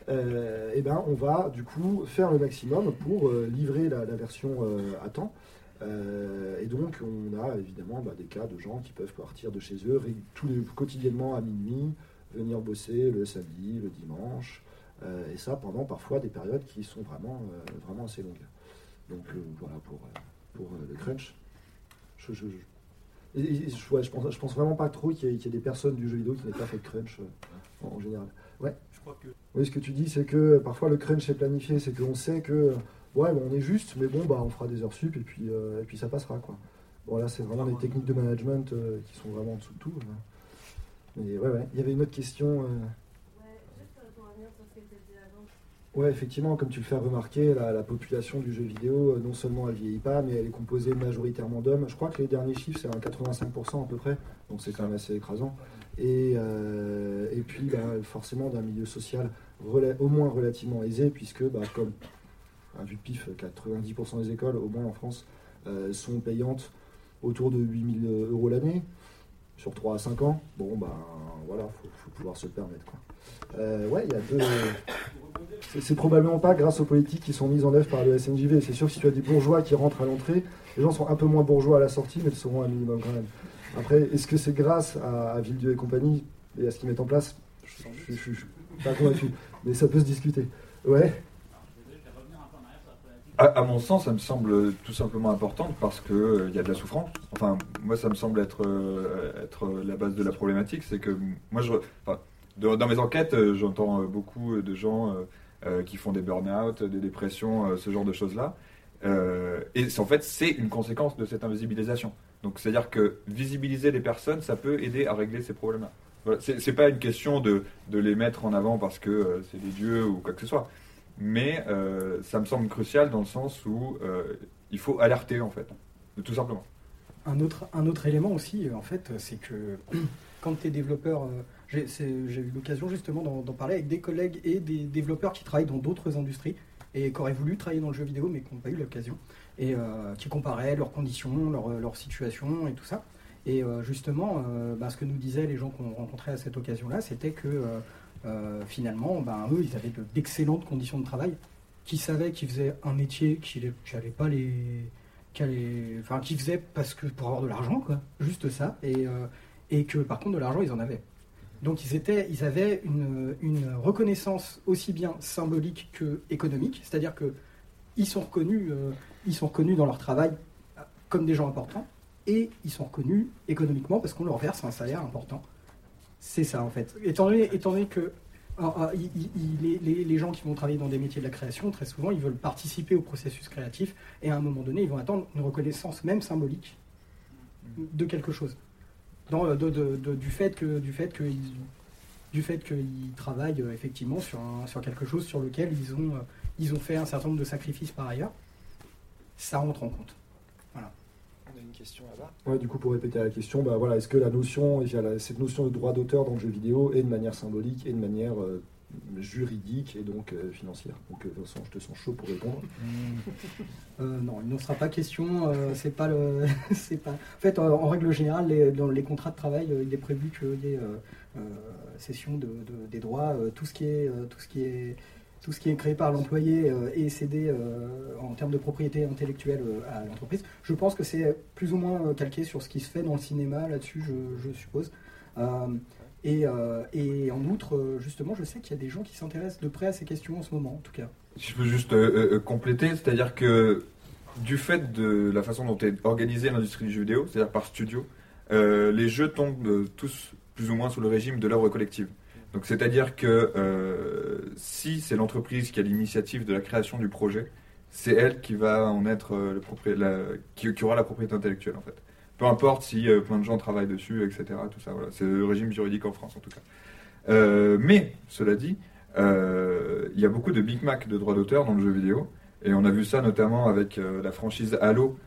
S2: Euh, et ben on va du coup faire le maximum pour euh, livrer la, la version euh, à temps. Euh, et donc on a évidemment bah, des cas de gens qui peuvent partir de chez eux tous les, quotidiennement à minuit, venir bosser le samedi, le dimanche, euh, et ça pendant parfois des périodes qui sont vraiment, euh, vraiment assez longues. Donc voilà pour, pour le crunch. Je- je- je- Et, je, ouais, je, pense, je pense vraiment pas trop qu'il y, y ait des personnes du jeu vidéo qui n'aient pas fait de crunch en, en général. Ouais.
S6: Je crois que
S2: Oui, ce que tu dis, c'est que parfois le crunch est planifié, c'est qu'on sait que ouais, bon, on est juste, mais bon, bah, on fera des heures sup et puis, euh, et puis ça passera. Quoi. Bon, là, c'est vraiment des techniques de management euh, qui sont vraiment en dessous de tout. hein. Mais ouais, ouais. Il y avait une autre question. euh,
S7: Ouais, juste pour revenir sur ce que tu as dit avant.
S2: Ouais, effectivement, comme tu le fais remarquer, la, la population du jeu vidéo, euh, non seulement elle vieillit pas, mais elle est composée majoritairement d'hommes. Je crois que les derniers chiffres, c'est un 85% à peu près, donc c'est quand même assez écrasant. Et, euh, et puis, bah, forcément, d'un milieu social au moins relativement aisé, puisque, bah, comme vue de pif, 90% des écoles, au moins en France, euh, sont payantes autour de 8000 euros l'année, sur 3 à 5 ans. Bon, bah voilà, faut, faut pouvoir se le permettre. Quoi. Euh, ouais, il y a deux. C'est- probablement pas grâce aux politiques qui sont mises en œuvre par le SNJV. C'est sûr que si tu as des bourgeois qui rentrent à l'entrée, les gens sont un peu moins bourgeois à la sortie, mais le seront un minimum quand même. Après, est-ce que c'est grâce à, à Villedieu et compagnie et à ce qu'ils mettent en place? Je suis pas convaincu, mais ça peut se discuter. Ouais,
S5: À, mon sens, ça me semble tout simplement importante parce que euh, y a de la souffrance. Enfin, moi, ça me semble être, euh, être la base de la problématique. C'est que moi, je, dans, mes enquêtes, euh, j'entends euh, beaucoup de gens qui font des burn-out, des dépressions, ce genre de choses-là. Et en fait, c'est une conséquence de cette invisibilisation. Donc, c'est-à-dire que visibiliser les personnes, ça peut aider à régler ces problèmes-là. Voilà. C'est pas une question de, de les mettre en avant parce que c'est des dieux ou quoi que ce soit mais euh, ça me semble crucial dans le sens où euh, il faut alerter en fait, tout simplement.
S3: Un autre, un autre élément aussi, euh, en fait, c'est que <clears throat> quand tu es développeur, j'ai eu l'occasion justement d'en parler avec des collègues et des développeurs qui travaillent dans d'autres industries et qui auraient voulu travailler dans le jeu vidéo mais qui n'ont pas eu l'occasion et qui comparaient leurs conditions, leur, leur situation et tout ça. Et justement, bah, ce que nous disaient les gens qu'on rencontrait à cette occasion-là, c'était que euh, finalement, ben, eux, ils avaient de- d'excellentes conditions de travail, qui savaient qu'ils faisaient un métier qui n'allait pas les, qui allait- enfin, qui faisaient parce que pour avoir de l'argent, quoi, juste ça, et, euh, et que par contre de l'argent, ils en avaient. Donc ils, étaient, ils avaient une, une reconnaissance aussi bien symbolique que économique, c'est-à-dire que ils sont reconnus, euh, ils sont reconnus dans leur travail euh, comme des gens importants, et ils sont reconnus économiquement parce qu'on leur verse un salaire important. C'est ça en fait. Étant donné, étant donné que ah, il- les, gens qui vont travailler dans des métiers de la création, très souvent, ils veulent participer au processus créatif et à un moment donné, ils vont attendre une reconnaissance même symbolique de quelque chose. Euh, du fait que du fait qu'ils du fait qu'ils travaillent euh, effectivement sur, sur quelque chose sur lequel ils ont, euh, ils ont fait un certain nombre de sacrifices par ailleurs, ça rentre en compte.
S6: On a une question là-bas.
S2: Ouais, du coup, pour répéter la question, bah, voilà, est-ce que la notion, cette notion de droit d'auteur dans le jeu vidéo est de manière symbolique et de manière euh, juridique et donc euh, financière? Donc, euh, Vincent, je te sens chaud pour répondre. <laughs>
S3: Euh, non, il n'en sera pas question. euh, c'est pas le, <laughs> c'est pas. En fait, en règle générale, les- dans les contrats de travail, euh, il est prévu qu'il y ait euh, euh, cession de, de- des droits, euh, tout ce qui est, euh, tout ce qui est, tout ce qui est créé par l'employé euh, est cédé euh, en termes de propriété intellectuelle euh, à l'entreprise. Je pense que c'est plus ou moins euh, calqué sur ce qui se fait dans le cinéma là-dessus, je, suppose. Euh, et, euh, en outre, euh, justement, je sais qu'il y a des gens qui s'intéressent de près à ces questions en ce moment, en tout cas.
S5: Si je peux juste euh, euh, compléter, c'est-à-dire que du fait de la façon dont est organisée l'industrie du jeu vidéo, c'est-à-dire par studio, euh, les jeux tombent euh, tous plus ou moins sous le régime de l'œuvre collective. Donc c'est-à-dire que euh, si c'est l'entreprise qui a l'initiative de la création du projet, c'est elle qui va en être euh, la- qui, aura la propriété intellectuelle en fait. Peu importe si euh, plein de gens travaillent dessus, etc. Tout ça, voilà. C'est le régime juridique en France en tout cas. Mais cela dit, il y a beaucoup de Big Mac de droits d'auteur dans le jeu vidéo. Et on a vu ça notamment avec la franchise Halo,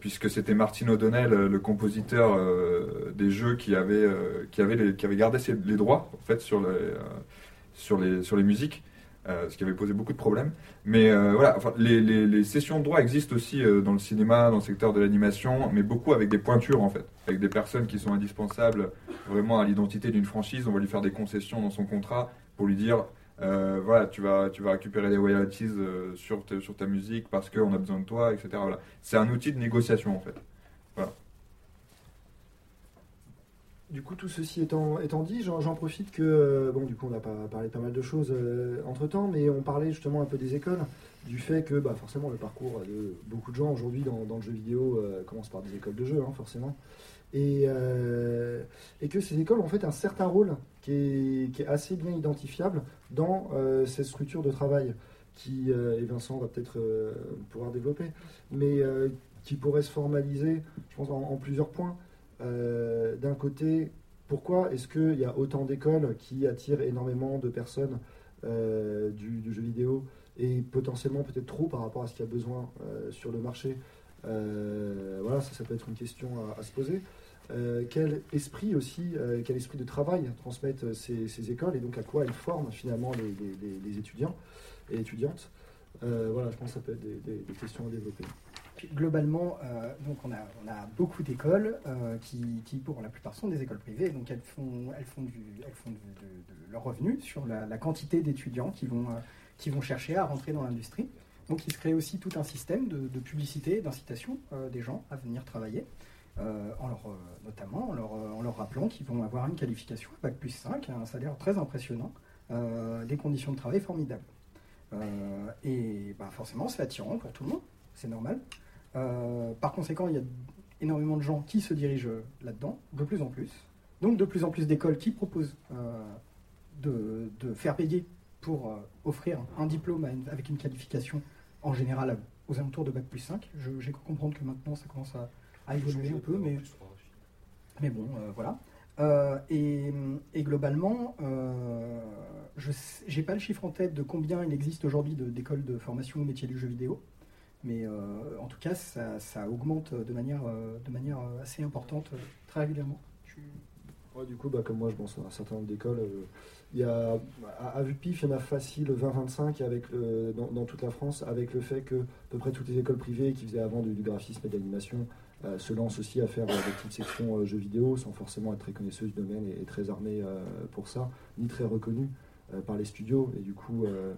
S5: puisque c'était Martin O'Donnell, euh, le compositeur euh, des jeux, qui avait, euh, qui avait, gardé les droits en fait, sur, les, euh, sur, les, sur les musiques, euh, ce qui avait posé beaucoup de problèmes. Mais euh, voilà, enfin, les, les, les sessions de droit existent aussi euh, dans le cinéma, dans le secteur de l'animation, mais beaucoup avec des pointures en fait, avec des personnes qui sont indispensables vraiment à l'identité d'une franchise. On va lui faire des concessions dans son contrat pour lui dire euh, voilà, tu vas, tu vas récupérer des royalties euh, sur, sur ta musique parce qu'on a besoin de toi, etc. Voilà. C'est un outil de négociation en fait.
S2: du coup, tout ceci étant, étant dit, j'en profite que, euh, bon, du coup, on a pas, parlé pas mal de choses entre temps, mais on parlait justement un peu des écoles, du fait que, bah, forcément, le parcours de beaucoup de gens aujourd'hui dans, le jeu vidéo commence par des écoles de jeu, hein, forcément. Et, euh, et que ces écoles ont en fait un certain rôle qui est, assez bien identifiable dans euh, cette structure de travail qui, euh, et Vincent va peut-être pouvoir développer, mais qui pourrait se formaliser, je pense, en, plusieurs points. D'un côté, pourquoi est-ce qu'il y a autant d'écoles qui attirent énormément de personnes du, jeu vidéo et potentiellement peut-être trop par rapport à ce qu'il y a besoin sur le marché? Voilà, ça, peut être une question à se poser. Euh, quel esprit aussi, euh, quel esprit de travail transmettent ces, écoles et donc à quoi elles forment finalement les, étudiants et étudiantes Euh, Voilà, je pense que ça peut être des, questions à développer.
S3: Globalement, donc on a, beaucoup d'écoles qui, pour la plupart, sont des écoles privées. Donc elles font, elles font, de, de leur revenu sur la, quantité d'étudiants qui vont, qui vont chercher à rentrer dans l'industrie. Donc il se crée aussi tout un système de, publicité, d'incitation des gens à venir travailler, euh, en leur, euh, notamment en leur, euh, en leur rappelant qu'ils vont avoir une qualification Bac plus 5, un salaire très impressionnant, des conditions de travail formidables. Et bah, forcément, c'est attirant pour tout le monde, c'est normal. Par conséquent, il y a énormément de gens qui se dirigent là-dedans, de plus en plus. Donc de plus en plus d'écoles qui proposent de, faire payer pour offrir un diplôme avec une qualification en général aux alentours de Bac plus 5. Je- J'ai cru comprendre que maintenant ça commence à, à évoluer un peu, mais, mais bon, euh, voilà. Euh, et, et globalement, euh, je n'ai pas le chiffre en tête de combien il existe aujourd'hui de- d'écoles de formation au métier du jeu vidéo. Mais euh, en tout cas, ça, ça augmente de manière, de manière assez importante très régulièrement.
S2: Ouais, du coup, bah, comme moi, je pense à un certain nombre d'écoles. euh, il y a, à, à vue de pif, il y en a facile 20-25 avec le- dans, dans toute la France, avec le fait que à peu près toutes les écoles privées qui faisaient avant du, du graphisme et de l'animation se lancent aussi à faire euh, des petites sections euh, jeux vidéo sans forcément être très connaisseuses du domaine et, et très armées euh, pour ça, ni très reconnues euh, par les studios. Et du coup, euh,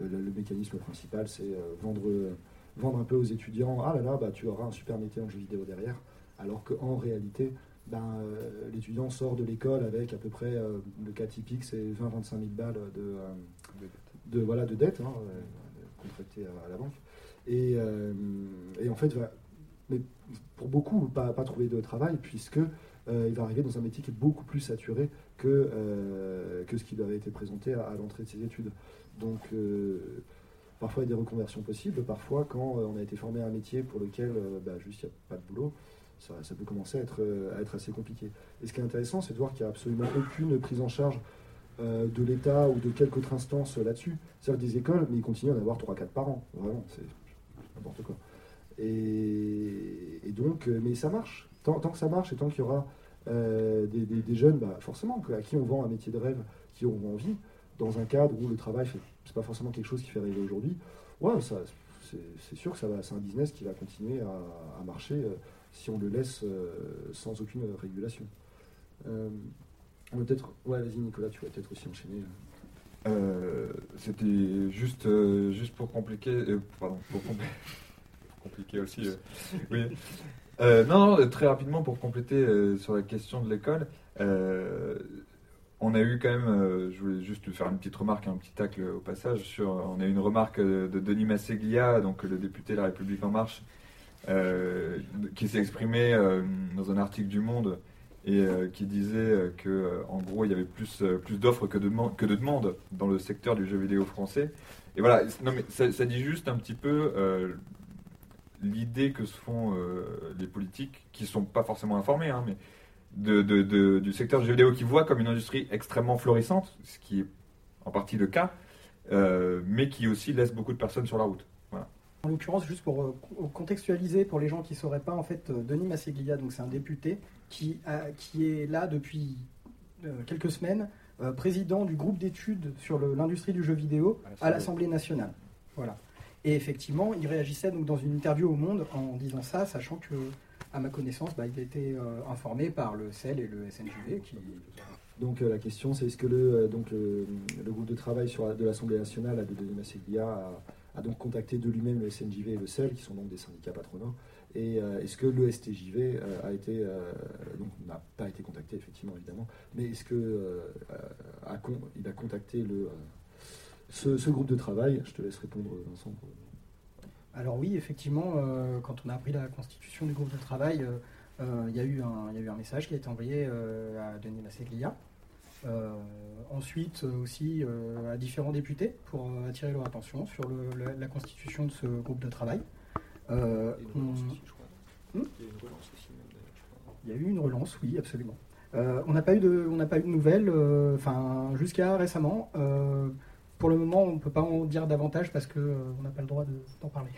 S2: le, le mécanisme principal, c'est euh, vendre, euh, vendre un peu aux étudiants Ah là là, bah, tu auras un super métier en jeu vidéo derrière. Alors qu'en réalité, ben, euh, l'étudiant sort de l'école avec à peu près, euh, le cas typique, c'est 20-25 000 balles de, euh, de, voilà, de dette hein, euh, contractée à, à la banque. Et, euh, et en fait, va, mais pour beaucoup, pas, pas trouver de travail, puisque euh, il va arriver dans un métier qui est beaucoup plus saturé que, euh, que ce qui lui avait été présenté à, l'entrée de ses études. Donc, euh, parfois, il y a des reconversions possibles. Parfois, quand on a été formé à un métier pour lequel bah, juste il n'y a pas de boulot, ça, peut commencer à être, assez compliqué. Et ce qui est intéressant, c'est de voir qu'il n'y a absolument aucune prise en charge de l'État ou de quelque autre instance là-dessus. C'est-à-dire des écoles, mais ils continuent à en avoir 3-4 par an. Vraiment, c'est n'importe quoi. Et, donc, euh, mais ça marche. Tant, que ça marche et tant qu'il y aura euh, des, jeunes, bah, forcément, à qui on vend un métier de rêve, qui auront envie, dans un cadre où le travail, c'est pas forcément quelque chose qui fait rêver aujourd'hui, ouais, c'est, sûr que ça va, c'est un business qui va continuer à, marcher euh, si on le laisse sans aucune régulation. Peut-être, ouais, vas-y Nicolas, tu vas peut-être aussi enchaîner.
S5: C'était juste, juste pour compliquer, pardon, pour compl- euh. <laughs> Euh, non, très rapidement pour compléter euh, sur la question de l'école. on a eu quand même, je voulais juste faire une petite remarque, un petit tacle au passage. Sur, on a eu une remarque de Denis Masseglia, donc le député de La République En Marche, qui s'est exprimé dans un article du Monde et qui disait que en gros il y avait plus, d'offres que de, demandes dans le secteur du jeu vidéo français. Et voilà, ça, dit juste un petit peu l'idée que se font euh, les politiques, qui sont pas forcément informés, hein, mais de, de- de- du secteur du jeu vidéo qui voit comme une industrie extrêmement florissante, ce qui est en partie le cas, euh, mais qui aussi laisse beaucoup de personnes sur la route. Voilà.
S3: En l'occurrence, juste pour euh, contextualiser pour les gens qui ne sauraient pas, en fait, Denis Masseglia, donc c'est un député qui, a- qui est là depuis quelques semaines, président du groupe d'études sur l'industrie du jeu vidéo à l'Assemblée nationale. Voilà. Et effectivement, il réagissait donc dans une interview au Monde en disant ça, sachant que, à ma connaissance, bah, il a été euh, informé par le CEL et le SNJV
S2: Donc euh, la question, c'est est-ce que le, euh, donc, le, groupe de travail de l'Assemblée nationale, de Denis Masseglia, a, donc contacté de lui-même le SNJV et le CEL, qui sont donc des syndicats patronaux, Et euh, est-ce que le STJV a été, donc n'a pas été contacté effectivement évidemment, mais est-ce que il a contacté le, ce, ce groupe de travail Je te laisse répondre Vincent.
S3: Alors oui, effectivement, euh, quand on a appris la constitution du groupe de travail, euh, euh, il y, a eu un- il y a eu un message qui a été envoyé euh, à Denis Masseglia. Euh, ensuite aussi euh, à différents députés pour euh, attirer leur attention sur le- la, la constitution de ce groupe de travail.
S4: Il y a une relance
S3: on-
S4: aussi, je crois.
S3: Hmm?
S4: Il y a une relance aussi, même, d'ailleurs, je crois.
S3: Il y a eu une relance, oui, absolument. Euh, on n'a pas eu de, on n'a pas eu de nouvelles, euh, enfin jusqu'à récemment. Pour le moment, on ne peut pas en dire davantage parce que euh, on n'a pas le droit de- d'en parler.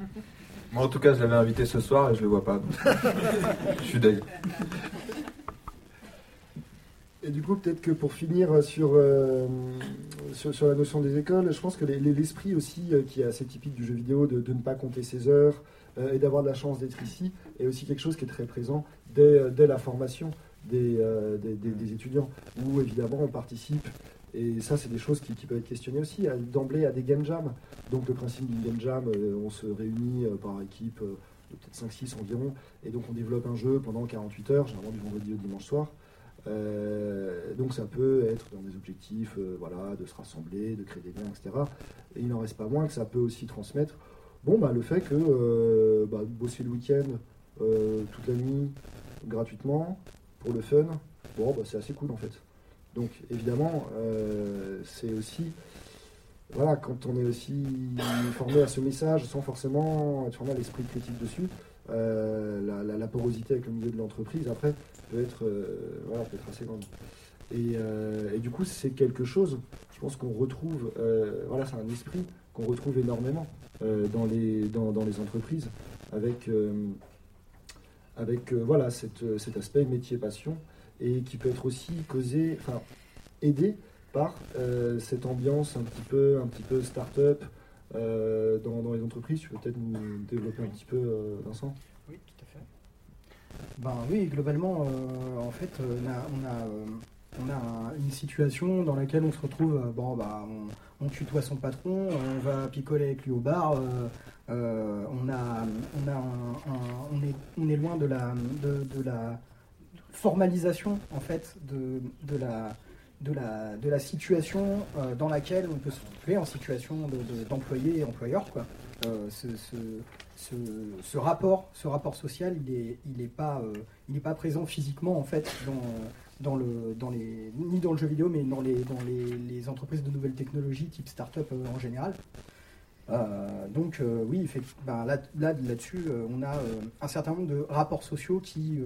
S3: <laughs>
S5: Moi, en tout cas, je l'avais invité ce soir et je le vois pas. donc. <laughs> je suis deg.
S2: Et du coup, peut-être que pour finir sur, euh, sur, sur la notion des écoles, je pense que les- les- l'esprit aussi, euh, qui est assez typique du jeu vidéo, de, de ne pas compter ses heures euh, et d'avoir de la chance d'être ici, est aussi quelque chose qui est très présent dès, dès la formation des, euh, des, des- des étudiants, où évidemment on participe. Et ça, c'est des choses qui, peuvent être questionnées aussi, d'emblée à des game jams. Donc le principe d'une game jam, euh, on se réunit euh, par équipe euh, de peut-être 5-6 environ, et donc on développe un jeu pendant 48 heures, généralement du vendredi au dimanche soir. Euh, donc ça peut être dans des objectifs euh, voilà, de se rassembler, de créer des liens, etc. Et il n'en reste pas moins que ça peut aussi transmettre bon, bah, le fait que euh, bah, bosser le week-end euh, toute la nuit gratuitement pour le fun, bon, bah, c'est assez cool en fait. Donc évidemment, euh, c'est aussi voilà, quand on est aussi formé à ce message sans forcément être formé à l'esprit critique dessus, euh, la, porosité avec le milieu de l'entreprise après peut être, euh, voilà, peut être assez grande. Et, du coup, c'est quelque chose, je pense qu'on retrouve, voilà, c'est un esprit qu'on retrouve énormément dans, les, dans, les entreprises avec, avec voilà, cet aspect métier-passion et qui peut être aussi causé, enfin, aidé par euh, cette ambiance un petit peu, un petit peu start-up euh, dans, dans les entreprises. Tu peux peut-être nous développer un petit peu, euh, Vincent?
S3: Oui, tout à fait. Ben oui, globalement, euh, en fait, on a, on a, euh, on a un- une situation dans laquelle on se retrouve, euh, bon, bah, on, on tutoie son patron, on va picoler avec lui au bar, euh, euh, on, a, on, a un- un- on, est, on est loin de la, de, de la formalisation, en fait, de, de la de la, de la situation euh, dans laquelle on peut se trouver en situation de- de- d'employé et employeur. Quoi. Euh, ce, ce, ce, rapport, ce rapport social, il n'est il est pas, euh, il est pas présent physiquement en fait dans, dans le, dans les, ni dans le jeu vidéo, mais dans les, dans les, les entreprises de nouvelles technologies type start-up en général. Donc oui, ben, là, là, là-dessus, euh, on a un certain nombre de rapports sociaux qui,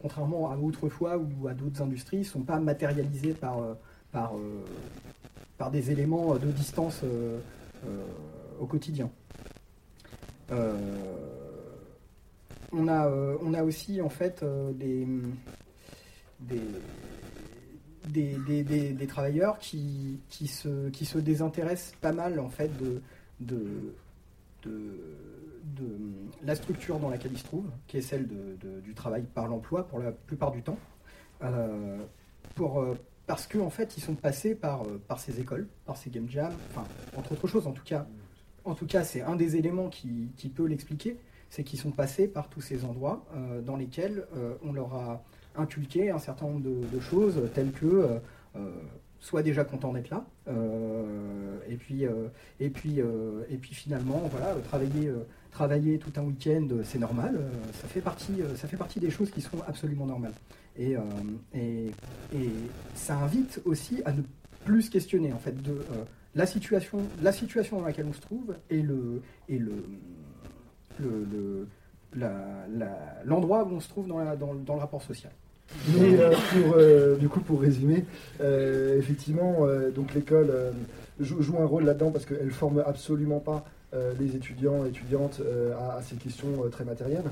S3: contrairement à autrefois ou à d'autres industries, ne sont pas matérialisés par, euh, par, euh, par des éléments de distance euh, au quotidien. On, a, on a aussi en fait des, des, des, des- des- travailleurs qui, qui, se, qui se désintéressent pas mal en fait de, de, de la structure dans laquelle ils se trouvent, qui est celle du travail par l'emploi pour la plupart du temps. Euh, pour, euh, parce qu'en en fait, ils sont passés par, euh, ces écoles, par ces game jams, entre autres choses en tout cas. En tout cas, c'est un des éléments qui, peut l'expliquer, c'est qu'ils sont passés par tous ces endroits dans lesquels on leur a inculqué un certain nombre de, choses telles que soit déjà content d'être là, et puis et puis et puis finalement voilà travailler travailler tout un week-end euh, c'est normal, euh, ça fait partie euh, ça fait partie des choses qui sont absolument normales et et, et ça invite aussi à ne plus se questionner en fait de la situation la situation dans laquelle on se trouve et le et le le, le- l'endroit où on se trouve dans, dans, le- rapport social.
S2: Mais pour, du coup, pour résumer, effectivement, donc l'école joue, joue un rôle là-dedans parce qu'elle forme absolument pas les étudiants et étudiantes euh, à, ces questions euh, très matérielles.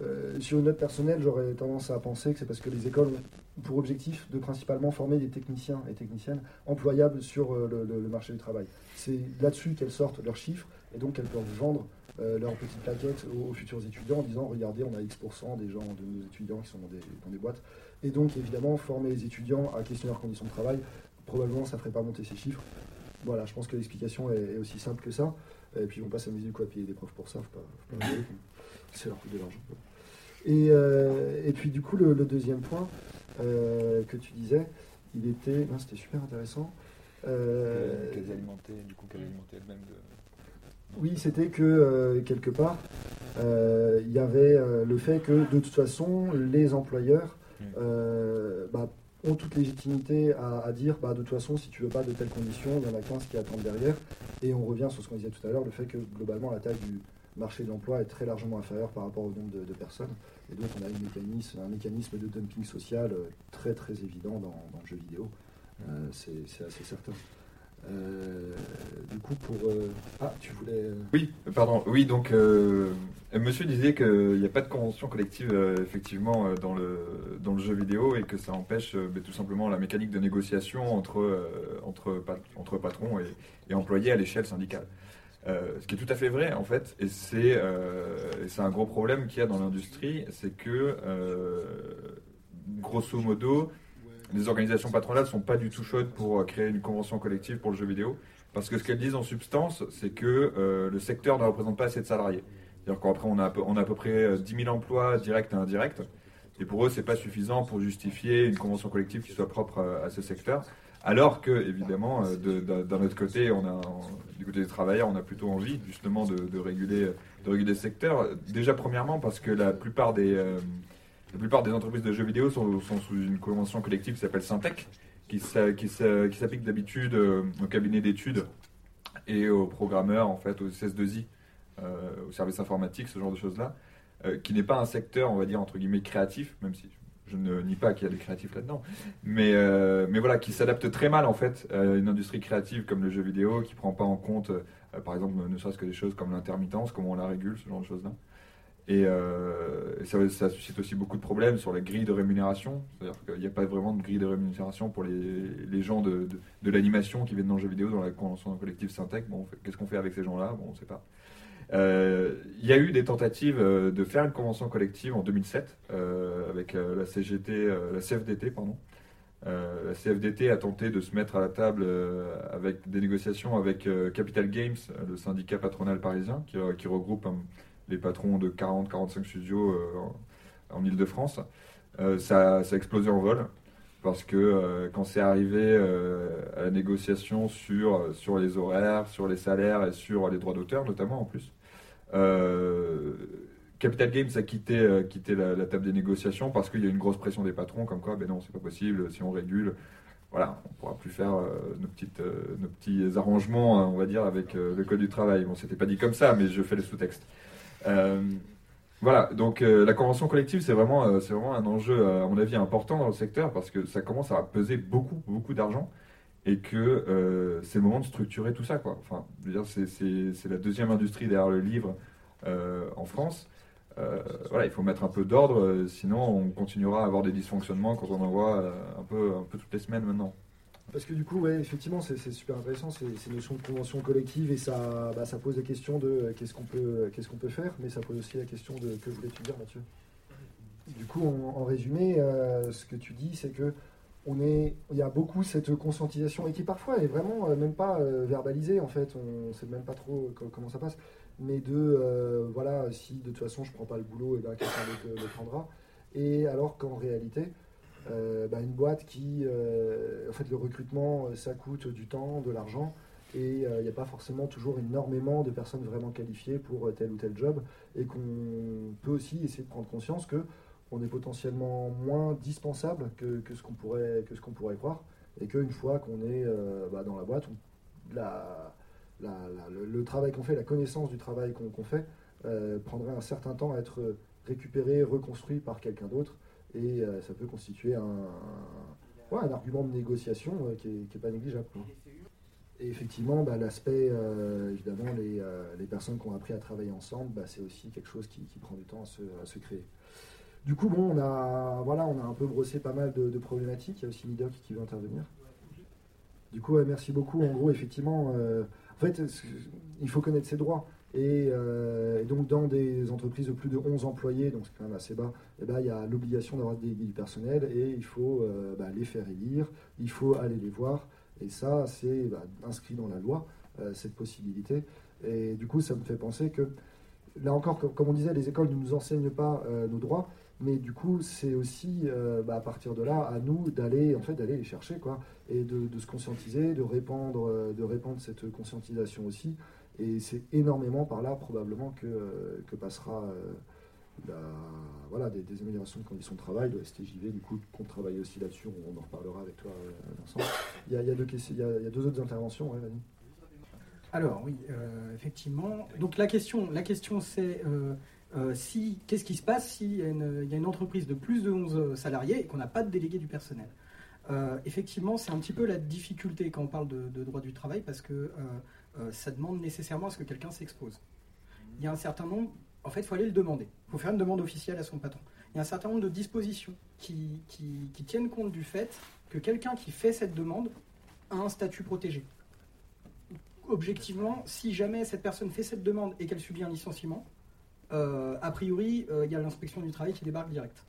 S2: Euh, sur une note personnelle, j'aurais tendance à penser que c'est parce que les écoles ont pour objectif de principalement former des techniciens et techniciennes employables sur euh, le, marché du travail. C'est là-dessus qu'elles sortent leurs chiffres et donc qu'elles peuvent vendre euh, leurs petites plaquettes aux, futurs étudiants en disant regardez, on a X% des gens, de nos étudiants qui sont dans des, boîtes. Et donc évidemment, former les étudiants à questionner leurs conditions de travail, probablement ça ne ferait pas monter ces chiffres. Voilà, je pense que l'explication est aussi simple que ça. Et puis on passe à musique quoi, payer des profs pour ça, faut pas, faut pas c'est leur coût de l'argent. Et, euh, et puis du coup, le, le deuxième point euh, que tu disais, il était, c'était super intéressant. Euh,
S4: Quasi alimentée, du coup, quasi alimentée elle-même de.
S2: oui, c'était que euh, quelque part, euh, il y avait euh, le fait que de toute façon, les employeurs euh, bah, ont toute légitimité à, dire bah, de toute façon, si tu veux pas de telles conditions, il y en a 15 qui attendent derrière. Et on revient sur ce qu'on disait tout à l'heure, le fait que globalement, la taille du marché de l'emploi est très largement inférieure par rapport au nombre de, personnes. Et donc, on a un mécanisme, un mécanisme de dumping social euh, très très évident dans, le jeu vidéo. Euh, c'est assez certain. Euh, du coup, pour. euh, Ah, tu voulais. euh,
S5: Oui, pardon. Oui, donc monsieur disait qu'il n'y a pas de convention collective effectivement dans le, dans le jeu vidéo et que ça empêche ben, tout simplement la mécanique de négociation entre, entre, entre patrons et, et employés à l'échelle syndicale. Ce qui est tout à fait vrai en fait, et c'est un gros problème qu'il y a dans l'industrie, c'est que grosso modo, les organisations patronales sont pas du tout chaudes pour euh, créer une convention collective pour le jeu vidéo. Parce que ce qu'elles disent en substance, c'est que euh, le secteur ne représente pas assez de salariés. C'est-à-dire qu'après, on a, on a à peu près euh, 10 000 emplois directs et indirects. Et pour eux, c'est pas suffisant pour justifier une convention collective qui soit propre à, ce secteur. Alors que, évidemment, euh, de- d'un autre côté, on a, du côté des travailleurs, on a plutôt envie justement de, réguler, de réguler ce secteur. Déjà, premièrement, parce que la plupart des, euh, la plupart des entreprises de jeux vidéo sont, sous une convention collective qui s'appelle Syntec, qui, s'a- qui, s'a- qui s'applique d'habitude euh, aux cabinets d'études et aux programmeurs, en fait, aux CS2I, euh, aux services informatiques, ce genre de choses-là, euh, qui n'est pas un secteur, on va dire, entre guillemets, créatif, même si je ne nie pas qu'il y a des créatifs là-dedans, mais, mais voilà, qui s'adapte très mal, en fait, à une industrie créative comme le jeu vidéo, qui prend pas en compte, par exemple, ne serait-ce que des choses comme l'intermittence, comment on la régule, ce genre de choses-là. Et, euh, ça, suscite aussi beaucoup de problèmes sur la grille de rémunération. C'est-à-dire qu'il n'y a pas vraiment de grille de rémunération pour les, gens de, l'animation qui viennent dans le jeu vidéo, dans la convention collective Syntec. Bon, qu'est-ce qu'on fait avec ces gens-là? Bon, on ne sait pas. Euh, Il y a eu des tentatives euh, de faire une convention collective en 2007 euh, avec la CGT, la CFDT, pardon. La CFDT a tenté de se mettre à la table avec des négociations avec Capital Games, le syndicat patronal parisien, qui, qui regroupe hein, les patrons de 40-45 studios euh, en, Ile-de-France. Euh, ça, a explosé en vol parce que euh, quand c'est arrivé à la négociation sur, sur les horaires, sur les salaires et sur les droits d'auteur notamment en plus, Capital Games a quitté, quitté la, table des négociations parce qu'il y a une grosse pression des patrons comme quoi, ben non, c'est pas possible, si on régule, voilà, on pourra plus faire nos, petites, nos petits arrangements, hein, on va dire, avec le code du travail. Bon, c'était pas dit comme ça, mais je fais les sous-textes. Euh, voilà, donc euh, la convention collective, c'est vraiment, euh, vraiment un enjeu, à mon avis, important dans le secteur parce que ça commence à peser beaucoup, beaucoup d'argent et que c'est le moment de structurer tout ça. Enfin, c'est, la deuxième industrie derrière le livre en France. Voilà, il faut mettre un peu d'ordre, sinon on continuera à avoir des dysfonctionnements quand on en voit un, peu, un peu toutes les semaines maintenant.
S2: Parce que du coup, ouais, effectivement, c'est super intéressant ces, ces notions de convention collective et ça, bah, pose la question de euh, qu'est-ce qu'on peut, euh, qu'est-ce qu'on peut faire, mais ça pose aussi la question de que voulais-tu dire, Mathieu Du coup, en, résumé, euh, ce que tu dis, c'est que est, il y a beaucoup cette conscientisation et qui parfois est vraiment même pas verbalisée en fait. On sait même pas trop co- comment ça passe, mais de voilà, si de toute façon je prends pas le boulot, et ben quelqu'un le prendra. Et alors qu'en réalité, bah, une boîte qui, euh, en fait, le recrutement, euh, ça coûte du temps, de l'argent, et euh, il n'y a pas forcément toujours énormément de personnes vraiment qualifiées pour euh, tel ou tel job, et qu'on peut aussi essayer de prendre conscience que on est potentiellement moins dispensable que, que ce qu'on pourrait, que ce qu'on pourrait croire, et qu'une fois qu'on est euh, bah, dans la boîte, le, travail qu'on fait, la connaissance du travail qu'on fait, euh, prendrait un certain temps à être récupéré, reconstruit par quelqu'un d'autre, et euh, ça peut constituer un, ouais, un argument de négociation euh, qui n'est pas négligeable. Et effectivement, bah, l'aspect, euh, évidemment, les, euh, les personnes qui ont appris à travailler ensemble, bah, c'est aussi quelque chose qui, qui prend du temps à se, à se créer. Du coup, bon, on a, voilà, on a un peu brossé pas mal de, problématiques. Il y a aussi Midoc qui veut intervenir. Du coup, merci beaucoup. En gros, effectivement, en fait, il faut connaître ses droits. Et, euh, et donc, dans des entreprises de plus de 11 employés, donc c'est quand même assez bas, eh ben, il y a l'obligation d'avoir des délégués du personnel et il faut euh, bah, les faire élire, il faut aller les voir. Et ça, c'est bah, inscrit dans la loi, euh, cette possibilité. Et du coup, ça me fait penser que là encore, comme, on disait, les écoles ne nous enseignent pas nos droits, mais du coup, c'est aussi bah, à partir de là à nous d'aller en fait les chercher quoi, et de, de se conscientiser, de répandre, de répandre cette conscientisation aussi. Et c'est énormément par là probablement que, euh, que passera euh, voilà, des, améliorations de conditions de travail, de STJV, du coup, qu'on travaille aussi là-dessus, on, en reparlera avec toi, euh, Vincent. Il y a, il y a deux, autres interventions, ouais, Vanny.
S3: Alors oui, euh, effectivement. Donc la question, la question c'est euh, euh, si qu'est-ce qui se passe si il y, y a une entreprise de plus de 11 salariés et qu'on n'a pas de délégué du personnel? Euh, Effectivement, c'est un petit peu la difficulté quand on parle de droit du travail parce que euh, ça demande nécessairement à ce que quelqu'un s'expose. Il y a un certain nombre, en fait, il faut aller le demander. Il faut faire une demande officielle à son patron. Il y a un certain nombre de dispositions qui, tiennent compte du fait que quelqu'un qui fait cette demande a un statut protégé objectivement, si jamais cette personne fait cette demande et qu'elle subit un licenciement, euh, a priori, euh, il y a l'inspection du travail qui débarque direct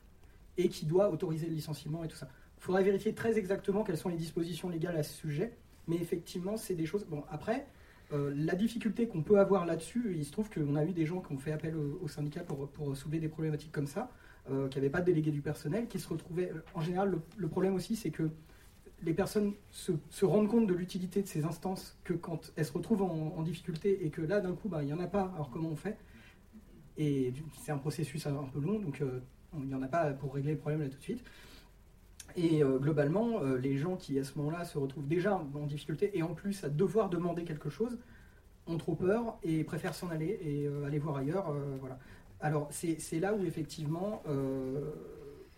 S3: et qui doit autoriser le licenciement et tout ça. Il faudrait vérifier très exactement quelles sont les dispositions légales à ce sujet, mais effectivement, c'est des choses. Bon, après, euh, la difficulté qu'on peut avoir là-dessus, il se trouve qu'on a eu des gens qui ont fait appel au, syndicat pour, soulever des problématiques comme ça, euh, qui n'avaient pas de délégué du personnel, qui se retrouvaient. En général, le, problème aussi, c'est que les personnes se, rendent compte de l'utilité de ces instances que quand elles se retrouvent en, difficulté et que là, d'un coup, bah, il n'y en a pas, alors comment on fait? Et c'est un processus un peu long, donc euh, on- il n'y en a pas pour régler le problème là tout de suite. Et euh, globalement, euh, les gens qui à ce moment-là se retrouvent déjà en difficulté et en plus à devoir demander quelque chose ont trop peur et préfèrent s'en aller et euh, aller voir ailleurs. euh, voilà. Alors c'est là où effectivement euh,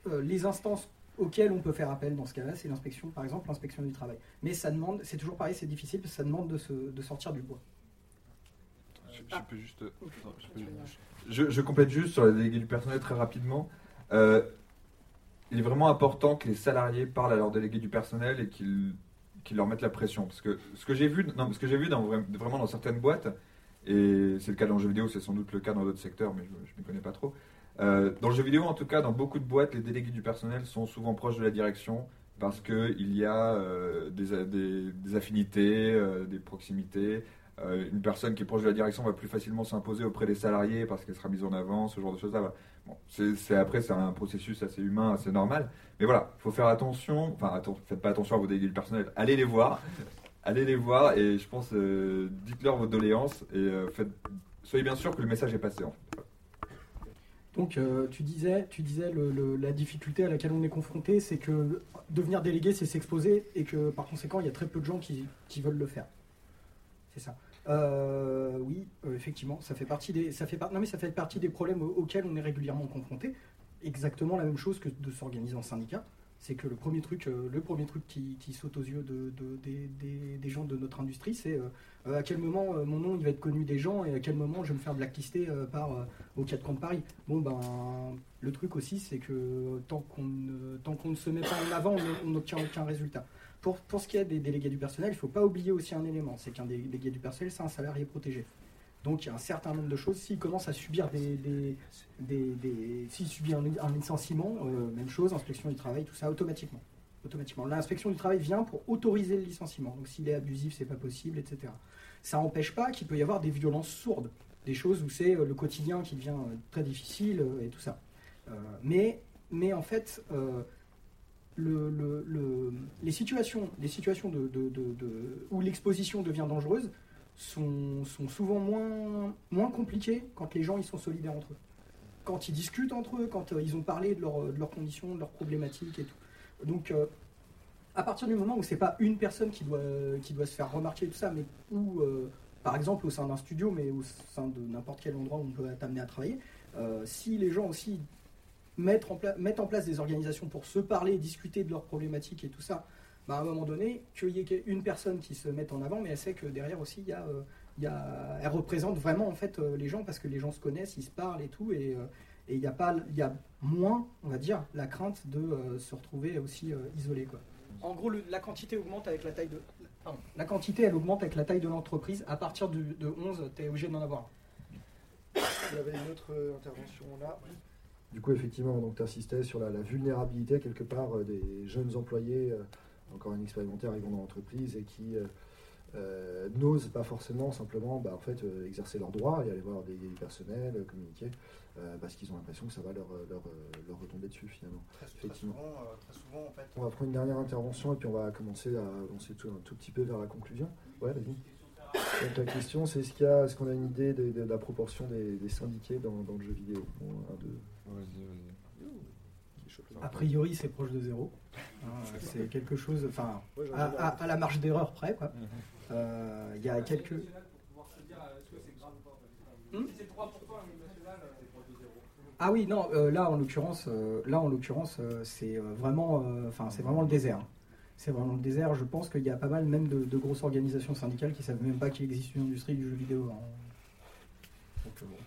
S3: euh, les instances auxquelles on peut faire appel dans ce cas-là, c'est l'inspection, par exemple l'inspection du travail. Mais ça demande, c'est toujours pareil, c'est difficile parce que ça demande de, se, de sortir du bois.
S5: Je, je peux juste. je, peux- je- je complète juste sur la déléguée du personnel très rapidement. Euh, il est vraiment important que les salariés parlent à leur délégué du personnel et qu'ils qu'ils leur mettent la pression. Parce que ce que j'ai vu, non, ce que vu vraiment dans certaines boîtes, et c'est le cas dans le jeu vidéo, c'est sans doute le cas dans d'autres secteurs, mais je ne m'y connais pas trop. Euh, dans le jeu vidéo, en tout cas, dans beaucoup de boîtes, les délégués du personnel sont souvent proches de la direction parce qu'il y a euh, des, affinités, euh, des proximités. Une personne qui est proche de la direction va plus facilement s'imposer auprès des salariés parce qu'elle sera mise en avant, ce genre de choses-là. Après, c'est un processus assez humain, assez normal. Mais voilà, il faut faire attention. Enfin, atten- faites pas attention à vos délégués du personnel. Allez les voir. Allez les voir et je pense, euh, dites-leur vos doléances et euh, faites, soyez bien sûr que le message est passé. En fait.
S3: Donc euh, tu disais, tu disais la difficulté à laquelle on est confronté, c'est que devenir délégué, c'est s'exposer et que par conséquent, il y a très peu de gens qui veulent le faire. C'est ça. Euh, oui, euh, effectivement, ça fait partie des, ça fait non mais ça fait partie des problèmes au- auxquels on est régulièrement confronté. Exactement la même chose que de s'organiser en syndicat. C'est que le premier truc, euh, le premier truc qui, saute aux yeux de, de- des, gens de notre industrie, c'est euh, à quel moment mon nom il va être connu des gens et à quel moment je vais me faire blacklister par au 4 camps de Paris. Bon ben le truc aussi c'est que tant qu'on ne, tant qu'on ne se met pas en avant, on n'obtient aucun résultat. Pour, pour ce qui est des délégués du personnel, il ne faut pas oublier aussi un élément, c'est qu'un délégué du personnel, c'est un salarié protégé. Donc il y a un certain nombre de choses. S'il commence à subir des, des, des, s'il subit un, licenciement, euh, même chose, inspection du travail, tout ça, automatiquement. Automatiquement. L'inspection du travail vient pour autoriser le licenciement. Donc s'il est abusif, c'est pas possible, etc. Ça n'empêche pas qu'il peut y avoir des violences sourdes, des choses où c'est euh, le quotidien qui devient euh, très difficile et tout ça. Mais, mais en fait, le- le- le- les situations, les situations de, où l'exposition devient dangereuse sont, sont souvent moins, moins compliquées quand les gens ils sont solidaires entre eux. Quand ils discutent entre eux, quand euh, ils ont parlé de, leur- de leurs conditions, de leurs problématiques et tout. Donc, euh, à partir du moment où c'est pas une personne qui doit, qui doit se faire remarquer tout ça, mais où, euh, par exemple, au sein d'un studio, mais au sein de n'importe quel endroit où on peut amené à travailler, si les gens aussi mettent en, pla- mettent en place des organisations pour se parler, discuter de leurs problématiques et tout ça, bah, à un moment donné, qu'il y ait une personne qui se mette en avant, mais elle sait que derrière aussi, il y a, euh, il y a- elle représente vraiment en fait euh, les gens parce que les gens se connaissent, ils se parlent et tout, et euh, et il y a pas, il y a moins, on va dire, la crainte de euh, se retrouver aussi euh, isolé, quoi. En gros, le- la quantité augmente avec la taille de, pardon, la quantité, elle augmente avec la taille de l'entreprise. À partir de, de 11, tu es obligé d'en avoir. un.
S2: Il y avait une autre intervention là. Du coup, effectivement, donc tu insistais sur la, la vulnérabilité quelque part euh, des jeunes employés, euh, encore inexpérimentaires, arrivant dans l'entreprise et qui, euh, euh, n'osent pas forcément simplement bah, en fait, exercer leurs droits et aller voir des personnels, communiquer, parce qu'ils ont l'impression que ça va leur, leur, leur retomber dessus finalement.
S6: Très, très
S2: Effectivement.
S6: souvent, très souvent, en fait,
S2: On va prendre une dernière intervention et puis on va commencer à avancer tout, un tout petit peu vers la conclusion. Ouais, vas-y. Donc la question c'est est-ce qu'il y a- qu'on a une idée de, de la proportion des, des syndiqués dans, dans le jeu vidéo? Bon, un, deux.
S3: A priori, c'est proche de zéro. Hein, c'est quelque chose, enfin, à,
S2: marre.
S3: à- à la marge d'erreur près. quoi. Euh, Il y a quelques. Hmm Ah oui, non, euh, là en l'occurrence, euh, là en l'occurrence, euh, c'est vraiment, euh, enfin, c'est vraiment le désert. C'est vraiment le désert. Je pense qu'il y a pas mal même de, de grosses organisations syndicales qui savent même pas qu'il existe une industrie du jeu vidéo. hein. Donc, euh, bon.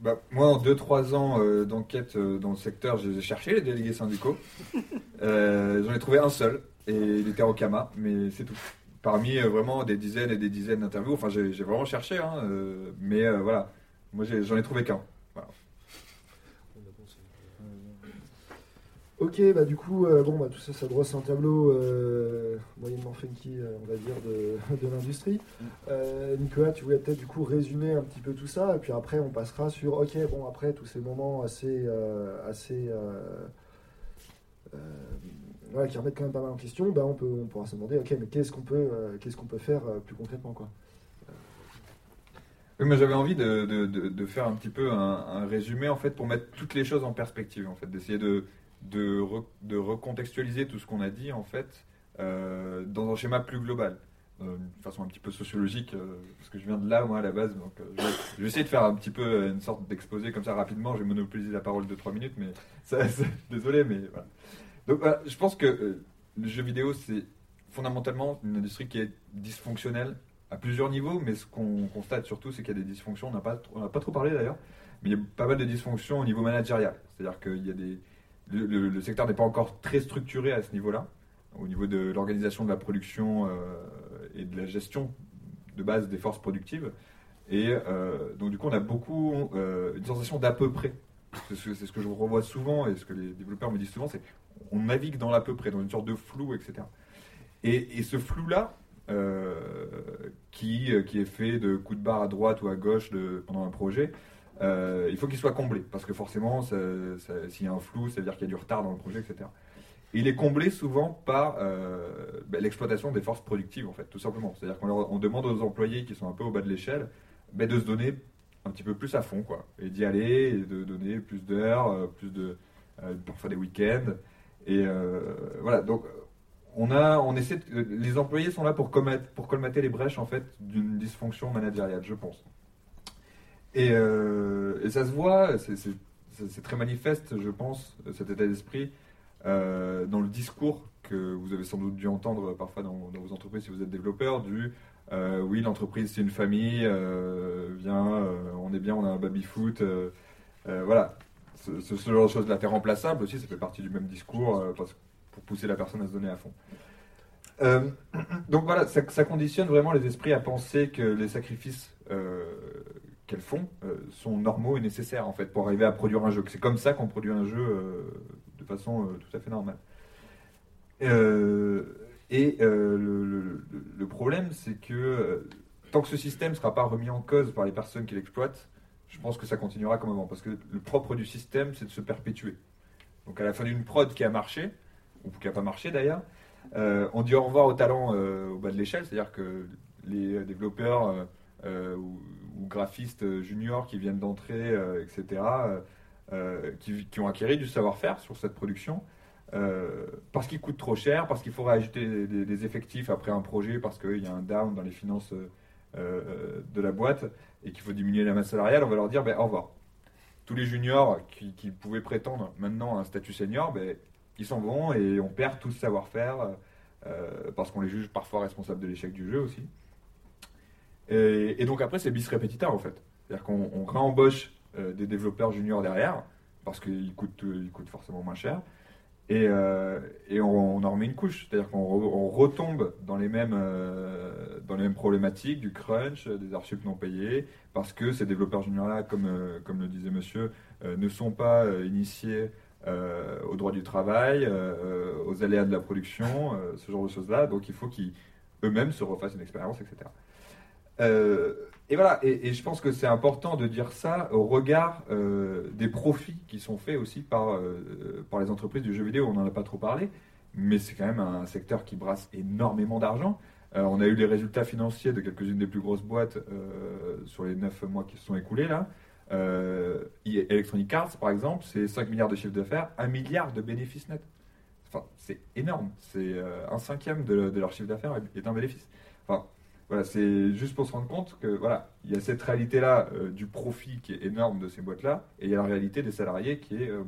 S5: Bah, moi, en 2-3 ans euh, d'enquête euh, dans le secteur, j'ai cherché les délégués syndicaux. <laughs> Euh, J'en ai trouvé un seul, et il était au Kama, mais c'est tout. Parmi vraiment des dizaines et des dizaines d'interviews, enfin j'ai vraiment cherché, hein, mais voilà, moi j'en ai trouvé qu'un.
S2: Ok, bah du coup, euh, bon, bah, tout ça, ça brosse un tableau euh, moyennement funky, euh, on va dire, de, <laughs> l'industrie. Nicolas, tu voulais peut-être du coup résumer un petit peu tout ça, et puis après, on passera sur, ok, bon, après tous ces moments assez, assez, voilà, qui remettent quand même pas mal en question, bah, on peut, on pourra se demander, ok, mais qu'est-ce qu'on peut, qu'est-ce qu'on peut faire plus concrètement, quoi.
S5: Oui, mais j'avais envie de, faire un petit peu un résumé en fait pour mettre toutes les choses en perspective en fait, d'essayer de, de, re- de recontextualiser tout ce qu'on a dit en fait euh, dans un schéma plus global, euh, d'une façon un petit peu sociologique, euh, parce que je viens de là moi à la base, donc je, vais, essayer de faire un petit peu une sorte d'exposé comme ça rapidement. Je vais monopoliser la parole de 3 minutes, mais <laughs> désolé, mais je pense que le jeu vidéo c'est fondamentalement une industrie qui est dysfonctionnelle à plusieurs niveaux, mais ce qu'on constate surtout, c'est qu'il y a des dysfonctions. On n'a pas, pas trop parlé d'ailleurs, mais il y a pas mal de dysfonctions au niveau managérial. C'est-à-dire qu'il y a des, le, secteur n'est pas encore très structuré à ce niveau-là, au niveau de l'organisation de la production euh, et de la gestion de base des forces productives. Et euh, donc du coup, on a beaucoup euh, une sensation d'à peu près. C'est ce, que je revois souvent et ce que les développeurs me disent souvent, c'est on navigue dans l'à peu près, dans une sorte de flou, etc. Et, ce flou-là, qui, qui est fait de coups de barre à droite ou à gauche pendant un projet, euh, il faut qu'il soit comblé. Parce que forcément, s'il y a un flou, ça veut dire qu'il y a du retard dans le projet, etc. Et il est comblé souvent par euh, ben, l'exploitation des forces productives, en fait, tout simplement. C'est-à-dire qu'on demande aux employés qui sont un peu au bas de l'échelle ben, de se donner un petit peu plus à fond, quoi. Et d'y aller, et de donner plus d'heures, euh, plus de. parfois des week-ends. Et voilà, donc on a, on essaie, les employés sont là pour colmater, pour colmater les brèches en fait d'une dysfonction managériale, je pense. Et, euh, et ça se voit, c'est- très manifeste, je pense, cet état d'esprit euh, dans le discours que vous avez sans doute dû entendre parfois dans, vos entreprises si vous êtes développeur, du euh, oui l'entreprise c'est une famille, viens, on est bien, on a un baby-foot, voilà. Ce, genre de choses là, t'es remplaçable aussi, ça fait partie du même discours pour pousser la personne à se donner à fond. <clears throat> Donc voilà, ça, conditionne vraiment les esprits à penser que les sacrifices qu'elles font euh, sont normaux et nécessaires en fait pour arriver à produire un jeu. C'est comme ça qu'on produit un jeu euh, de façon euh, tout à fait normale. Et le, problème, c'est que tant que ce système ne sera pas remis en cause par les personnes qui l'exploitent, je pense que ça continuera comme avant. Parce que le propre du système, c'est de se perpétuer. Donc à la fin d'une prod qui a marché, ou qui n'a pas marché d'ailleurs, on dit au revoir aux talents au bas de l'échelle, c'est-à-dire que les développeurs ou, ou graphistes euh, juniors qui viennent d'entrer, euh, etc., euh, euh, qui, ont acquis du savoir-faire sur cette production, euh, parce qu'il coûte trop cher, parce qu'il faudra ajouter des, effectifs après un projet, parce qu'il y a un down dans les finances euh, euh, de la boîte et qu'il faut diminuer la masse salariale, on va leur dire ben, au revoir. Tous les juniors qui, pouvaient prétendre maintenant à un statut senior, ben, ils s'en vont et on perd tout ce savoir-faire euh, parce qu'on les juge parfois responsables de l'échec du jeu aussi. Et, et donc après, c'est bis repetita en fait. C'est-à-dire qu'on on réembauche euh, des développeurs juniors derrière parce qu'ils coûtent, coûtent forcément moins cher. Et, euh, on, en remet une couche, c'est-à-dire qu'on re- on retombe dans les, mêmes, euh, dans les mêmes problématiques du crunch, euh, des archives non payées, parce que ces développeurs juniors-là, comme, euh, comme le disait monsieur, euh, ne sont pas euh, initiés euh, au droit du travail, euh, aux aléas de la production, euh, ce genre de choses-là. Donc il faut qu'ils eux-mêmes se refassent une expérience, etc. Euh, et voilà, et, je pense que c'est important de dire ça au regard euh, des profits qui sont faits aussi par, euh, par les entreprises du jeu vidéo. On n'en a pas trop parlé, mais c'est quand même un secteur qui brasse énormément d'argent. On a eu les résultats financiers de quelques-unes des plus grosses boîtes sur les 9 mois qui se sont écoulés là. Electronic Arts, par exemple, c'est 5 milliards de chiffre d'affaires, 1 milliard de bénéfices nets. Enfin, c'est énorme. C'est un cinquième de, de leur chiffre d'affaires est un bénéfice. Voilà, c'est juste pour se rendre compte que voilà, il y a cette réalité-là euh, du profit qui est énorme de ces boîtes-là, et il y a la réalité des salariés qui est euh,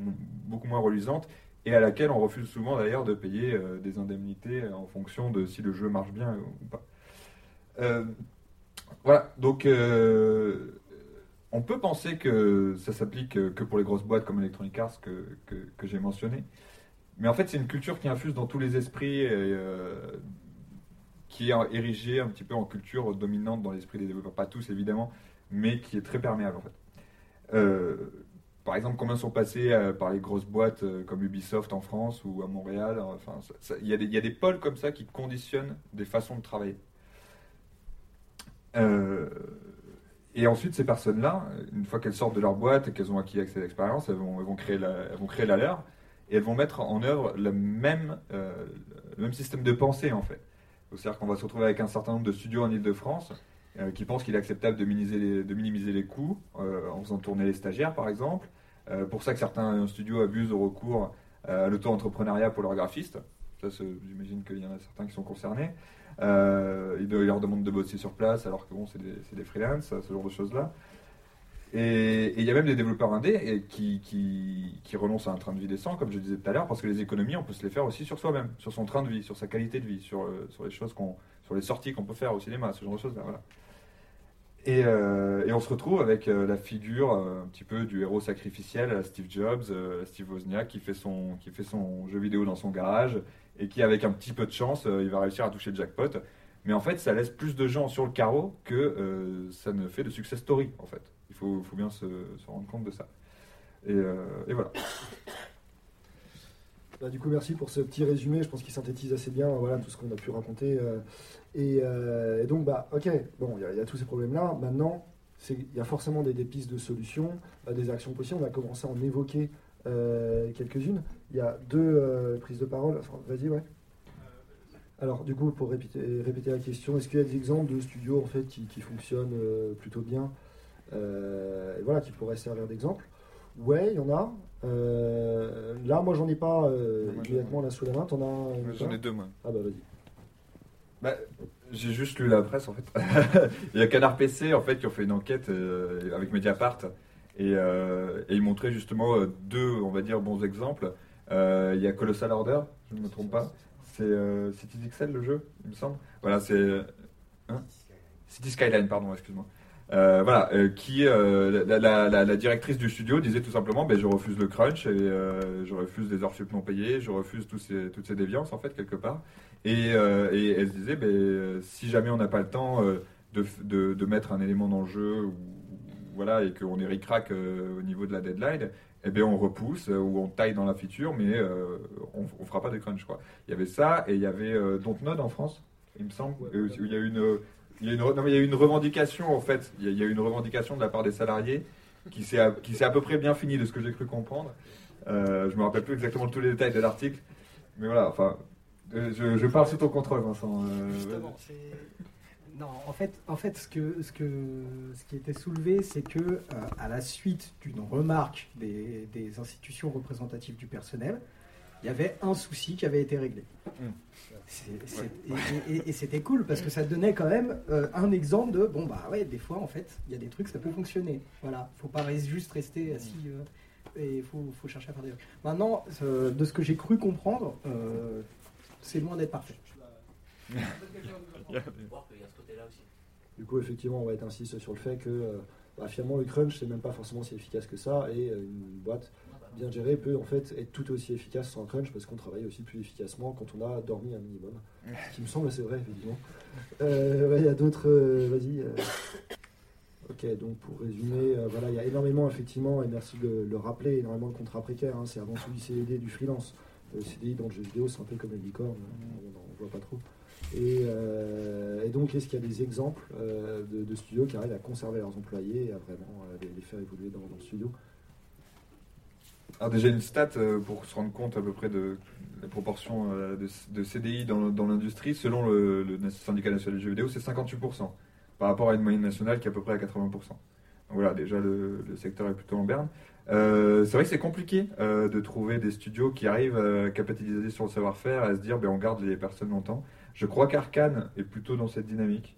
S5: beaucoup moins reluisante et à laquelle on refuse souvent d'ailleurs de payer euh, des indemnités en fonction de si le jeu marche bien ou pas. Voilà, donc on peut penser que ça s'applique que pour les grosses boîtes comme Electronic Arts que, que, j'ai mentionné, mais en fait c'est une culture qui infuse dans tous les esprits qui est érigée un petit peu en culture dominante dans l'esprit des développeurs, pas tous évidemment, mais qui est très perméable en fait. Euh, par exemple, combien sont passés euh, par les grosses boîtes euh, comme Ubisoft en France ou à Montréal Enfin, il y, a des- pôles comme ça qui conditionnent des façons de travailler. Et ensuite, ces personnes-là, une fois qu'elles sortent de leur boîte et qu'elles ont acquis accès à l'expérience, elles vont, créer la, leur et elles vont mettre en œuvre le même, le même système de pensée en fait. C'est-à-dire qu'on va se retrouver avec un certain nombre de studios en Ile-de-France euh, qui pensent qu'il est acceptable de minimiser les, coûts euh, en faisant tourner les stagiaires par exemple. Euh, pour ça que certains studios abusent au recours euh, à l'auto-entrepreneuriat pour leurs graphistes. Ça, j'imagine qu'il y en a certains qui sont concernés. Ils, leur demandent de bosser sur place alors que bon, c'est des, des freelances, ce genre de choses-là. Et il y a même des développeurs indés qui, renoncent à un train de vie décent, comme je disais tout à l'heure, parce que les économies, on peut se les faire aussi sur soi-même, sur son train de vie, sur sa qualité de vie, sur, euh, les choses sur les sorties qu'on peut faire au cinéma, ce genre de choses-là. Voilà. Et, euh, et on se retrouve avec euh, la figure un petit peu du héros sacrificiel Steve Jobs, Steve Wozniak, qui fait, son, qui fait son jeu vidéo dans son garage et qui, avec un petit peu de chance, il va réussir à toucher le jackpot. Mais en fait, ça laisse plus de gens sur le carreau que ça ne fait de success story, en fait. Il faut, bien se, rendre compte de ça. Et, euh, voilà.
S2: Bah, du coup, merci pour ce petit résumé. Je pense qu'il synthétise assez bien tout ce qu'on a pu raconter. euh, et, euh, et donc, bah, ok, bon, il y, a- tous ces problèmes-là. Maintenant, il y a forcément des, pistes de solutions, euh, des actions possibles. On a commencé à en évoquer quelques-unes. Il y a deux prises de parole. Vas-y, ouais. Alors, du coup, pour répéter, la question, est-ce qu'il y a des exemples de studios en fait, qui, fonctionnent plutôt bien euh, et voilà, qui pourraient servir d'exemple Ouais, il y en a. Euh, là, moi, j'en ai pas euh,
S5: Moi, j'en ai
S2: immédiatement là sous la main. T'en as
S5: J'en ai deux, moi.
S2: Ah bah vas-y.
S5: Bah, j'ai juste lu la presse en fait. <laughs> Il y a Canard PC en fait qui ont fait une enquête euh, avec Mediapart et, euh, et ils montraient justement euh, deux, on va dire, bons exemples. Euh, il y a Colossal Order, je ne me trompe pas. C'est euh, City XL le jeu, il me semble. Voilà, c'est hein? City Skyline, pardon, excuse-moi. Euh, voilà, euh, qui euh, la, la- la- la directrice du studio disait tout simplement, ben, je refuse le crunch et je refuse les heures sup non payées, je refuse tous ces, toutes ces déviances en fait quelque part. Et, et elle se disait, ben, si jamais on n'a pas le temps de, de, de mettre un élément dans le jeu, ou, voilà, et qu'on est ric-rac au niveau de la deadline, eh bien on repousse ou on taille dans la feature, mais on, on fera pas de crunch quoi. Il y avait ça et il y avait Dontnod en France, il me semble, où il y a une il y a une, re- non, mais il y a eu une revendication en fait. Il y, a, il y a eu une revendication de la part des salariés qui s'est à, à peu près bien finie de ce que j'ai cru comprendre. Euh, je me rappelle plus exactement tous les détails de l'article, mais voilà. Enfin, euh, je, je parle sous ton contrôle, Vincent. Euh,
S6: Justement, c'est.
S3: Non, en fait, en fait ce, que, ce, que, ce qui était soulevé, c'est que euh, à la suite d'une remarque des, des institutions représentatives du personnel, il y avait un souci qui avait été réglé.
S5: Mm.
S3: Et- et- et c'était cool parce que ça donnait quand même euh, un exemple de bon bah ouais des fois en fait il y a des trucs ça peut fonctionner. Voilà. Faut pas res- juste rester assis euh, et il faut, faut chercher à faire des trucs. Maintenant euh, de ce que j'ai cru comprendre euh, c'est loin d'être parfait. <laughs>
S2: Du coup, effectivement, on va être insiste sur le fait que bah, finalement le crunch c'est même pas forcément si efficace que ça et une boîte bien gérée peut en fait être tout aussi efficace sans crunch parce qu'on travaille aussi plus efficacement quand on a dormi un minimum. Ce qui me semble assez vrai, effectivement. Euh, Il y a d'autres. euh, Vas-y. euh. Ok, donc pour résumer, voilà, il y a énormément, effectivement, et merci de le, le rappeler, énormément de contrats précaires. hein, c'est avant tout du CDD, du freelance. Le CDI dans le jeu vidéo, c'est un peu comme les licornes, on n'en voit pas trop. Et, donc, est-ce qu'il y a des exemples de, studios qui arrivent à conserver leurs employés et à vraiment les, les faire évoluer dans, dans le studio?
S5: Déjà une stat euh, pour se rendre compte à peu près de la proportion euh, de, CDI dans, l'industrie, selon le, syndicat national du jeu vidéo, c'est 58%, par rapport à une moyenne nationale qui est à peu près à 80%. Donc voilà, déjà le, secteur est plutôt en berne. Euh, c'est vrai que c'est compliqué de trouver des studios qui arrivent à capitaliser sur le savoir-faire, à se dire ben, on garde les personnes longtemps. Je crois qu'Arkane est plutôt dans cette dynamique.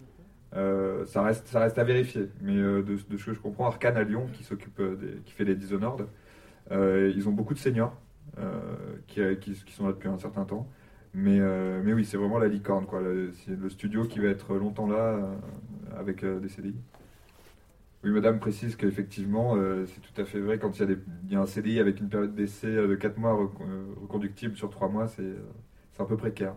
S5: Ça, reste, à vérifier, mais de, ce que je comprends, Arkane à Lyon, qui s'occupe des- qui fait les Dishonored, ils ont beaucoup de seniors euh, qui, sont là depuis un certain temps. Mais, euh, oui, c'est vraiment la licorne. Le, c'est le studio qui va être longtemps là euh, avec euh, des CDI. Oui, madame précise qu'effectivement, euh, c'est tout à fait vrai. Quand il y, a un CDI avec une période d'essai euh, de 4 mois rec- euh, reconductible sur 3 mois, euh, c'est un peu précaire.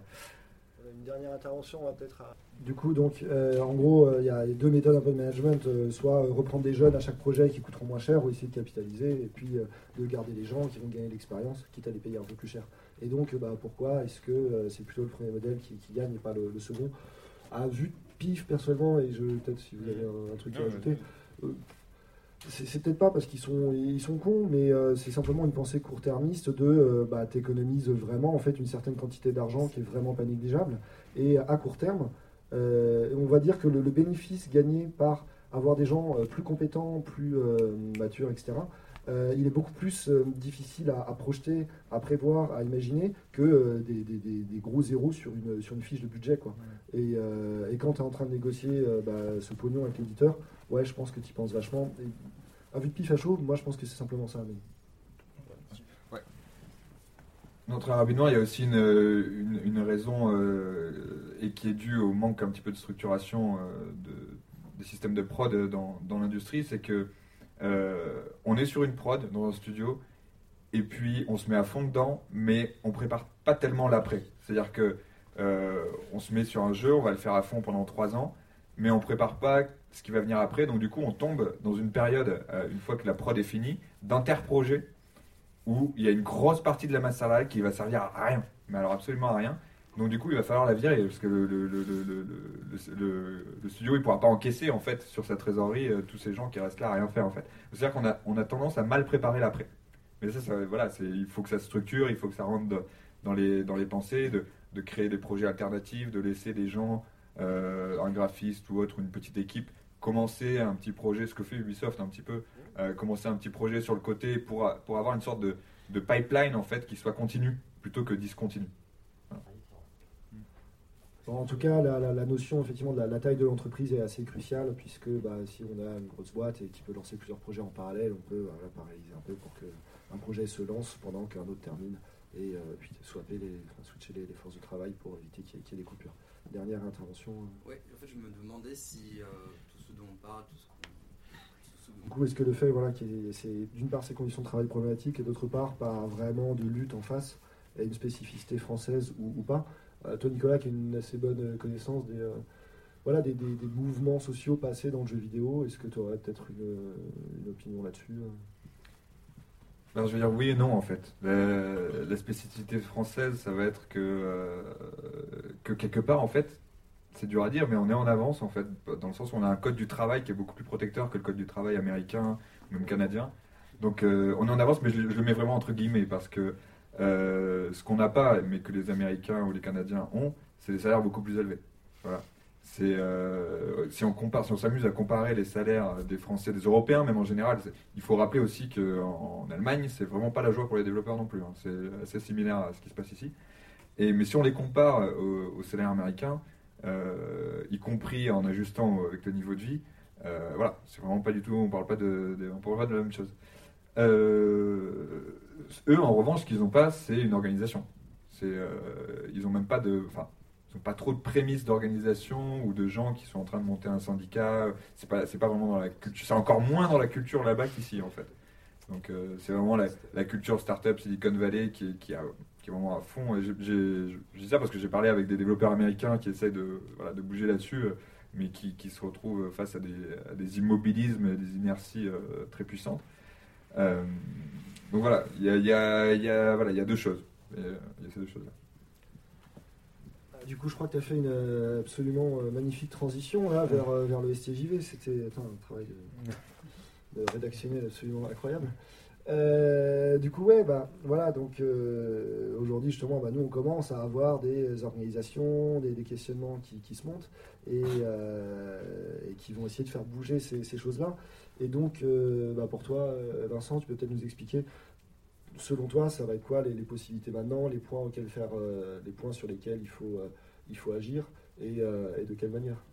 S6: Une dernière intervention, on va peut-être à...
S2: Du coup, donc, euh, en gros, euh, il y a deux méthodes un peu de management, euh, soit reprendre des jeunes à chaque projet qui coûteront moins cher, ou essayer de capitaliser, et puis de garder les gens qui vont gagner l'expérience, quitte à les payer un peu plus cher. Et donc, bah, pourquoi est-ce que c'est plutôt le premier modèle qui, qui gagne et pas le, le second? À vue de pif, personnellement, et je peut-être si vous avez un, un truc à ajouter, c'est peut-être pas parce qu'ils sont, ils sont cons, mais euh, c'est simplement une pensée court-termiste de euh, bah, t'économises vraiment en fait une certaine quantité d'argent qui est vraiment pas négligeable. Et à court terme, euh, on va dire que le, bénéfice gagné par avoir des gens euh, plus compétents, plus matures, etc., euh, il est beaucoup plus euh, difficile à, à projeter, à prévoir, à imaginer que euh, des, des- des- des gros zéros sur une, sur une fiche de budget. Quoi. Et, euh, et quand tu es en train de négocier euh, bah, ce pognon avec l'éditeur, ouais, je pense que tu y penses vachement. Et, à vue de pif à chaud, moi je pense que c'est simplement ça. Mais...
S5: Non, très rapidement, il y a aussi une, une, une raison euh, et qui est due au manque un petit peu de structuration euh, de, des systèmes de prod dans, dans l'industrie, c'est que euh, on est sur une prod dans un studio et puis on se met à fond dedans, mais on prépare pas tellement l'après. C'est-à-dire que euh, on se met sur un jeu, on va le faire à fond pendant trois ans, mais on prépare pas ce qui va venir après. Donc du coup, on tombe dans une période, euh, une fois que la prod est finie, d'interprojet où il y a une grosse partie de la salariale qui va servir à rien, mais alors absolument à rien. Donc du coup, il va falloir la virer parce que le, studio il pourra pas encaisser en fait sur sa trésorerie euh, tous ces gens qui restent là à rien faire en fait. C'est-à-dire qu'on a, tendance à mal préparer l'après. Mais ça, voilà, il faut que ça se structure, il faut que ça rentre dans les, dans les pensées, de, créer des projets alternatifs, de laisser des gens, euh, un graphiste ou autre, une petite équipe, commencer un petit projet, ce que fait Ubisoft un petit peu, euh, commencer un petit projet sur le côté pour, pour avoir une sorte de, de pipeline en fait qui soit continue plutôt que discontinue.
S2: En tout cas, la, la- la notion effectivement de la, la taille de l'entreprise est assez cruciale puisque bah, si on a une grosse boîte et qui peut lancer plusieurs projets en parallèle, on peut voilà, paralyser un peu pour qu'un projet se lance pendant qu'un autre termine et euh, puis swapper les, enfin, switcher les, les forces de travail pour éviter qu'il y, ait- qu'il y ait des coupures. Dernière intervention. euh,
S8: Oui, en fait, je me demandais si euh, tout ce dont on parle, tout ce qu'on.
S2: Du coup, est-ce que le fait, voilà, qu'il d'une part ces conditions de travail problématiques et d'autre part pas vraiment de lutte en face et une spécificité française ou, ou pas Toi, Nicolas, qui a une assez bonne euh, connaissance des, euh, voilà, des, mouvements sociaux passés dans le jeu vidéo, est-ce que tu aurais peut-être une, opinion là-dessus euh?
S5: Alors je vais dire oui et non en fait. La, spécificité française, ça va être que, euh, que quelque part en fait, c'est dur à dire, mais on est en avance en fait, dans le sens où on a un code du travail qui est beaucoup plus protecteur que le code du travail américain, même canadien. Donc euh, on est en avance, mais je, je le mets vraiment entre guillemets parce que euh, ce qu'on n'a pas, mais que les Américains ou les Canadiens ont, c'est des salaires beaucoup plus élevés. Voilà. C'est euh, si on compare, si on s'amuse à comparer les salaires des Français, des Européens, même en général, il faut rappeler aussi qu'en en Allemagne, c'est vraiment pas la joie pour les développeurs non plus. hein. C'est assez similaire à ce qui se passe ici. Et mais si on les compare aux, aux salaires américains, euh, y compris en ajustant avec le niveau de vie, euh, voilà, c'est vraiment pas du tout. On parle pas de, de- on parle pas de la même chose. Euh, eux, en revanche, ce qu'ils n'ont pas, c'est une organisation. Euh, ils ont même pas de, enfin, ils ont pas trop de prémices d'organisation ou de gens qui sont en train de monter un syndicat. C'est pas, c'est pas vraiment dans la culture. C'est encore moins dans la culture là-bas qu'ici, en fait. Donc, euh, c'est vraiment la, culture startup Silicon Valley qui, a, est vraiment à fond. Et j'ai- dis ça parce que j'ai parlé avec des développeurs américains qui essayent de, bouger là-dessus, euh, mais qui, se retrouvent face à des, immobilismes et des inerties très puissantes. Euh, donc voilà, il y a, il y a- il y a- voilà, il y a deux choses. Il y a ces deux choses-là.
S2: du coup, je crois que tu as fait une euh, absolument euh, magnifique transition là, vers, vers le STJV. C'était un travail de, de rédactionnel absolument incroyable. Euh, du coup, ouais, bah, voilà, donc euh, aujourd'hui, justement, bah, nous, on commence à avoir des organisations, des, des questionnements qui, qui se montent et, euh, et qui vont essayer de faire bouger ces, ces choses-là. Et donc, euh, bah, pour toi, euh, Vincent, tu peux peut-être nous expliquer, selon toi, ça va être quoi les, possibilités maintenant, les points auxquels faire, euh, les points sur lesquels il faut, il faut agir et, de quelle manière?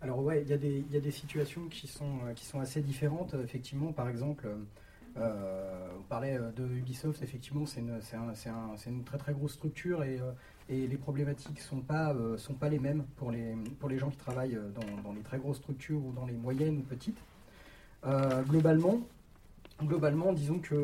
S3: Alors ouais, il y, a des- il y a des situations qui sont, qui sont assez différentes. Effectivement, par exemple, on parlait de Ubisoft, effectivement, c'est une, un- un- une très très grosse structure et, et les problématiques sont euh, sont pas les mêmes pour les, pour les gens qui travaillent euh, dans, les très grosses structures ou dans les moyennes ou petites. Euh, globalement, globalement, disons que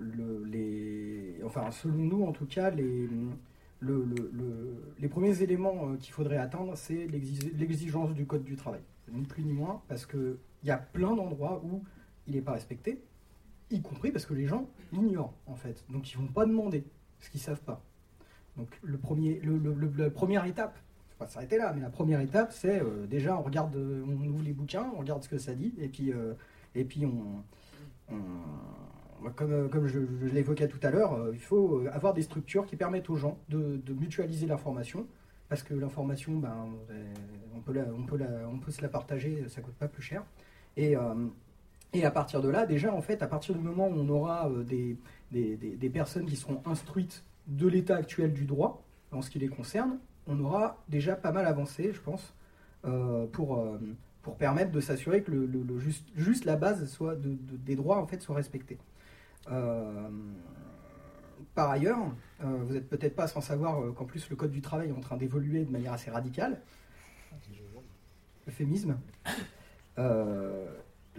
S3: le- les, enfin, selon nous en tout cas, les, le- le- le- les premiers éléments qu'il faudrait atteindre, c'est l'exi- l'exigence du code du travail. Ni plus ni moins, parce qu'il y a plein d'endroits où il n'est pas respecté, y compris parce que les gens l'ignorent, en fait. Donc ils vont pas demander ce qu'ils savent pas. Donc le premier, la première étape, faut pas s'arrêter là, mais la première étape, c'est euh, déjà on regarde, euh, on ouvre les bouquins, on regarde ce que ça dit, et puis, euh, et puis on, comme, comme je, je l'évoquais tout à l'heure, il faut avoir des structures qui permettent aux gens de, mutualiser l'information, parce que l'information, ben, on, peut on, peut on peut se la partager, ça coûte pas plus cher. Et, et à partir de là, déjà, en fait, à partir du moment où on aura euh, des, des- des- personnes qui seront instruites de l'état actuel du droit, en ce qui les concerne, on aura déjà pas mal avancé, je pense, euh, pour, euh, pour permettre de s'assurer que le, le- juste, juste la base soit de- de- des droits en fait soit respectée. Par ailleurs, vous n'êtes peut-être pas sans savoir qu'en plus le code du travail est en train d'évoluer de manière assez radicale. Euphémisme.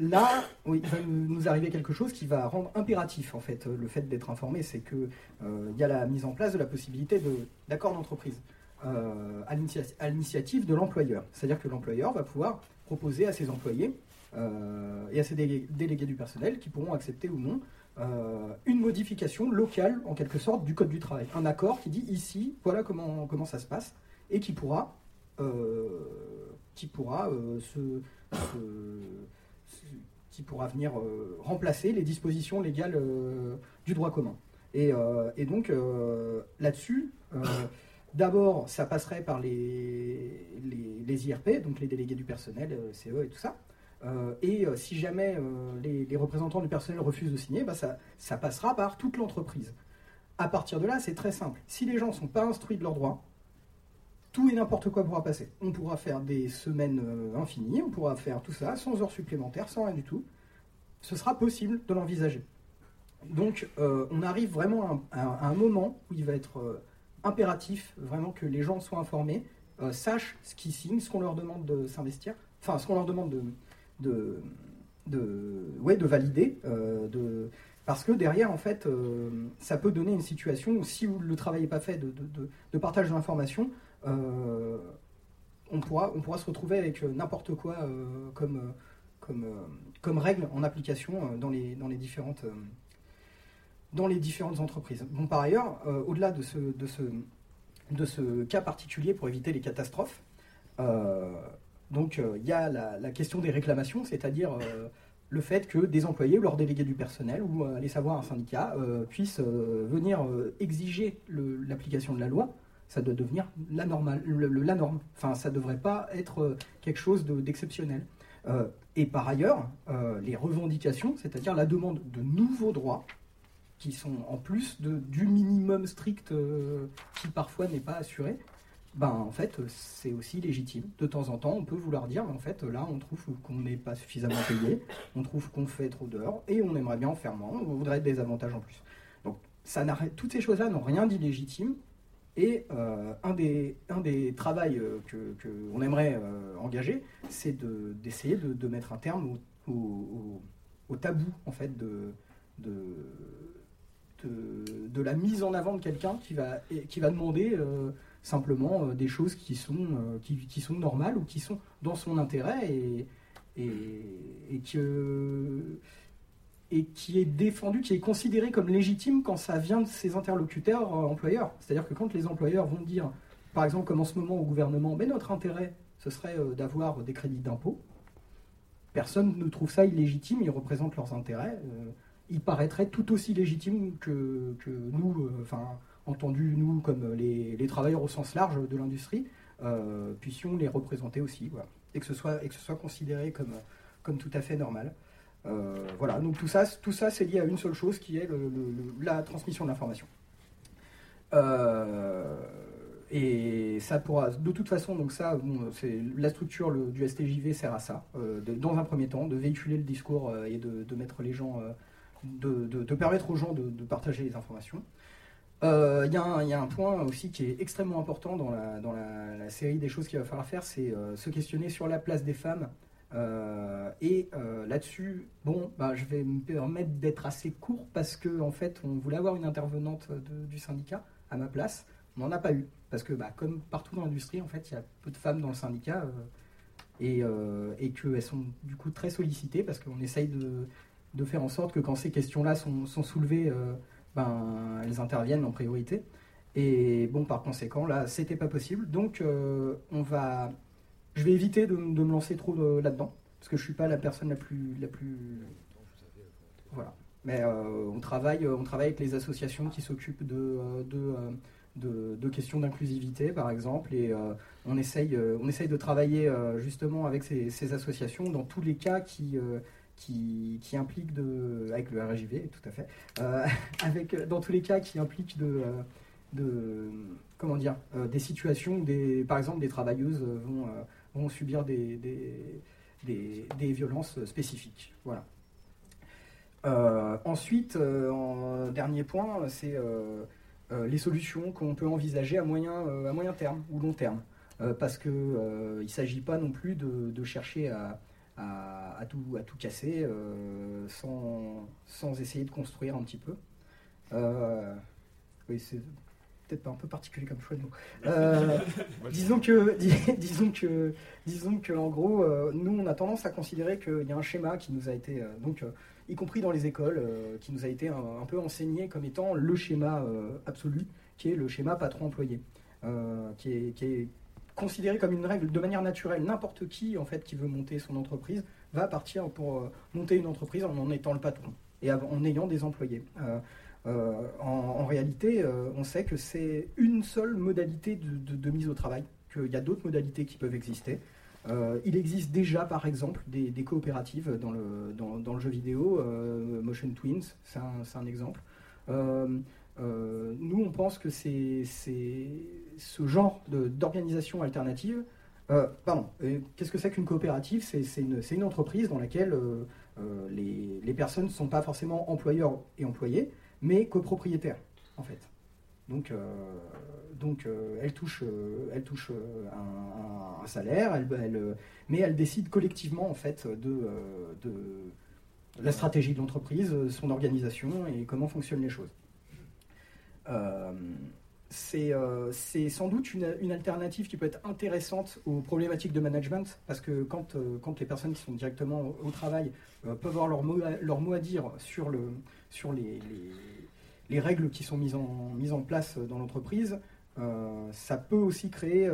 S3: Euh, là, il va nous arriver quelque chose qui va rendre impératif en fait euh, le fait d'être informé, c'est que euh, il y a la mise en place de la possibilité d'accord d'entreprise euh, à l'initia- à l'initiative de l'employeur. C'est-à-dire que l'employeur va pouvoir proposer à ses employés euh, et à ses délé- délégués du personnel qui pourront accepter ou non euh, une modification locale, en quelque sorte, du Code du travail. Un accord qui dit ici, voilà comment, ça se passe, et qui pourra, euh, euh, se- qui pourra venir euh, remplacer les dispositions légales euh, du droit commun. Et, euh, donc, là-dessus, d'abord, ça passerait par les, les, IRP, donc les délégués du personnel, CE et tout ça. Et si jamais les, les représentants du personnel refusent de signer, bah, ça, ça passera par toute l'entreprise. À partir de là, c'est très simple. Si les gens ne sont pas instruits de leurs droits, tout et n'importe quoi pourra passer. On pourra faire des semaines euh, infinies, on pourra faire tout ça sans heures supplémentaires, sans rien du tout. Ce sera possible de l'envisager. Donc, euh, on arrive vraiment à un, moment où il va être euh, impératif vraiment que les gens soient informés, sachent ce qu'ils signent, ce qu'on leur demande de s'investir, enfin ce qu'on leur demande de, de, ouais, de valider, de, parce que derrière, en fait, ça peut donner une situation où si le travail n'est pas fait de, de- partage de on, pourra, on pourra se retrouver avec euh, n'importe quoi euh, comme, euh, comme, euh, comme règle en application euh, dans, les, dans, les différentes, euh, dans les différentes entreprises. Bon, par ailleurs, euh, au-delà de ce, de, ce, de ce cas particulier pour éviter les catastrophes, euh, donc euh, il y a la, question des réclamations, c'est-à-dire euh, le fait que des employés ou leurs délégués du personnel ou euh, aller savoir un syndicat euh, puissent euh, venir euh, exiger l'application de la loi. Ça doit devenir la, normale, le- le- la norme. Enfin, ça ne devrait pas être euh, quelque chose de- d'exceptionnel. Euh, et par ailleurs, euh, les revendications, c'est-à-dire la demande de nouveaux droits, qui sont en plus du minimum strict qui parfois n'est pas assuré, ben en fait c'est aussi légitime. De temps en temps, on peut vouloir dire, en fait là on trouve qu'on n'est pas suffisamment payé, on trouve qu'on fait trop d'heures et on aimerait bien en faire moins, on voudrait des avantages en plus. Donc toutes ces choses-là n'ont rien d'illégitime. Et euh, un, des, un des travails euh, que, que on aimerait euh, engager, c'est de- d'essayer de, de mettre un terme au, au- tabou en fait de, de, de, la mise en avant de quelqu'un qui va, qui va demander simplement des choses qui sont, qui, qui sont normales ou qui sont dans son intérêt et, et, et que, et qui est défendu, qui est considéré comme légitime quand ça vient de ses interlocuteurs euh, employeurs. C'est-à-dire que quand les employeurs vont dire, par exemple, comme en ce moment au gouvernement, mais notre intérêt, ce serait euh, d'avoir des crédits d'impôt, personne ne trouve ça illégitime, ils représentent leurs intérêts. euh, ils paraîtraient tout aussi légitimes que, nous, enfin, entendu nous comme les, travailleurs au sens large de l'industrie, puissions les représenter aussi, et, que ce soit, et que ce soit considéré comme tout à fait normal. Euh, voilà, donc tout ça, tout ça c'est lié à une seule chose qui est la transmission de l'information. Euh, et ça pourra, de toute façon, donc ça, c'est la structure du STJV sert à ça, euh, de- dans un premier temps, de véhiculer le discours et de, mettre les gens, de, permettre aux gens de, partager les informations. Il y, a un- point aussi qui est extrêmement important dans la, série des choses qu'il va falloir faire, c'est se questionner sur la place des femmes. Euh, et euh, là-dessus, bon, bah, je vais me permettre d'être assez court parce que en fait, on voulait avoir une intervenante du syndicat à ma place. On n'en a pas eu parce que, bah, comme partout dans l'industrie, en fait, il y a peu de femmes dans le syndicat euh, et, et qu'elles sont du coup très sollicitées parce qu'on essaye de, faire en sorte que quand ces questions-là sont, sont soulevées, ben, elles interviennent en priorité. Et bon, par conséquent, là, c'était pas possible. Donc, on va, je vais éviter de, me lancer trop euh, là-dedans parce que je suis pas la personne la plus, la plus, voilà. Mais euh, on travaille, on travaille avec les associations qui s'occupent de, euh, de, euh, de, questions d'inclusivité, par exemple, et euh, on essaye, euh, on essaye de travailler euh, justement avec ces, associations dans tous les cas qui euh, qui, qui impliquent de, avec le RGV, tout à fait, euh, <laughs> avec, dans tous les cas qui impliquent de, euh, de comment dire, euh, des situations où, des, par exemple, des travailleuses euh, vont, euh, vont subir des, violences spécifiques. Voilà. Euh, ensuite, euh, dernier point, c'est euh, les solutions qu'on peut envisager à moyen, terme ou long terme. Parce qu'il ne s'agit pas non plus de, chercher à, tout, casser sans, sans essayer de construire un petit peu. Oui, c'est peut-être un peu particulier comme choix de mots. Euh, <laughs> disons que, dis- <laughs> disons que, disons que, en gros, euh, nous, on a tendance à considérer qu'il y a un schéma qui nous a été, euh, donc, y compris dans les écoles, qui nous a été un, un peu enseigné comme étant le schéma absolu, qui est le schéma patron-employé, qui, est, qui est considéré comme une règle de manière naturelle. N'importe qui, en fait, qui veut monter son entreprise, va partir pour monter une entreprise en en étant le patron et en ayant des employés. Euh, en, réalité, euh, on sait que c'est une seule modalité de, mise au travail, qu'il y a d'autres modalités qui peuvent exister. Euh, il existe déjà, par exemple, des, coopératives dans le, jeu vidéo. Motion Twins, c'est un, exemple. Nous, on pense que c'est ce genre d'organisation alternative. pardon, qu'est-ce que c'est qu'une coopérative? C'est une, entreprise dans laquelle les personnes ne sont pas forcément employeurs et employés, mais copropriétaires, en fait. Donc, euh, euh, elle touche, euh, un, salaire, mais elle décide collectivement, en fait, de, de la stratégie de l'entreprise, son organisation et comment fonctionnent les choses. Euh, c'est sans doute une, alternative qui peut être intéressante aux problématiques de management, parce que quand, euh, les personnes qui sont directement au, travail euh, peuvent avoir leur mot, à, dire sur, le, sur les, les, les règles qui sont mises en, place dans l'entreprise, ça peut aussi créer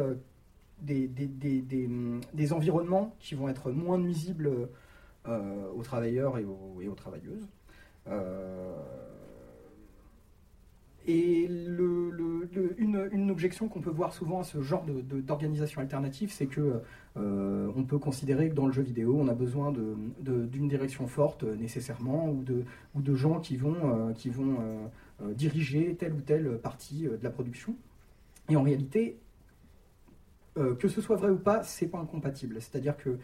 S3: des, environnements qui vont être moins nuisibles aux travailleurs et aux travailleuses. Et le- le- le- une, objection qu'on peut voir souvent à ce genre d'organisation alternative, c'est que euh, on peut considérer que dans le jeu vidéo, on a besoin d'une direction forte euh, nécessairement, ou de, ou de gens qui vont, euh, qui vont diriger telle ou telle partie de la production. Et en réalité, que ce soit vrai ou pas, c'est pas incompatible. C'est-à-dire que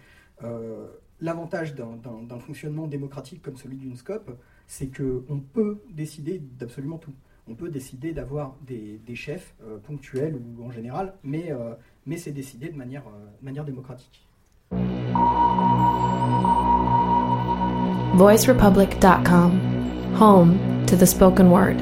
S3: l'avantage d'un fonctionnement démocratique comme celui d'une SCOP, c'est qu'on peut décider d'absolument tout. On peut décider d'avoir des, chefs euh, ponctuels ou en général, mais, euh, c'est décidé de manière, euh, de manière démocratique.
S1: Home to the spoken word.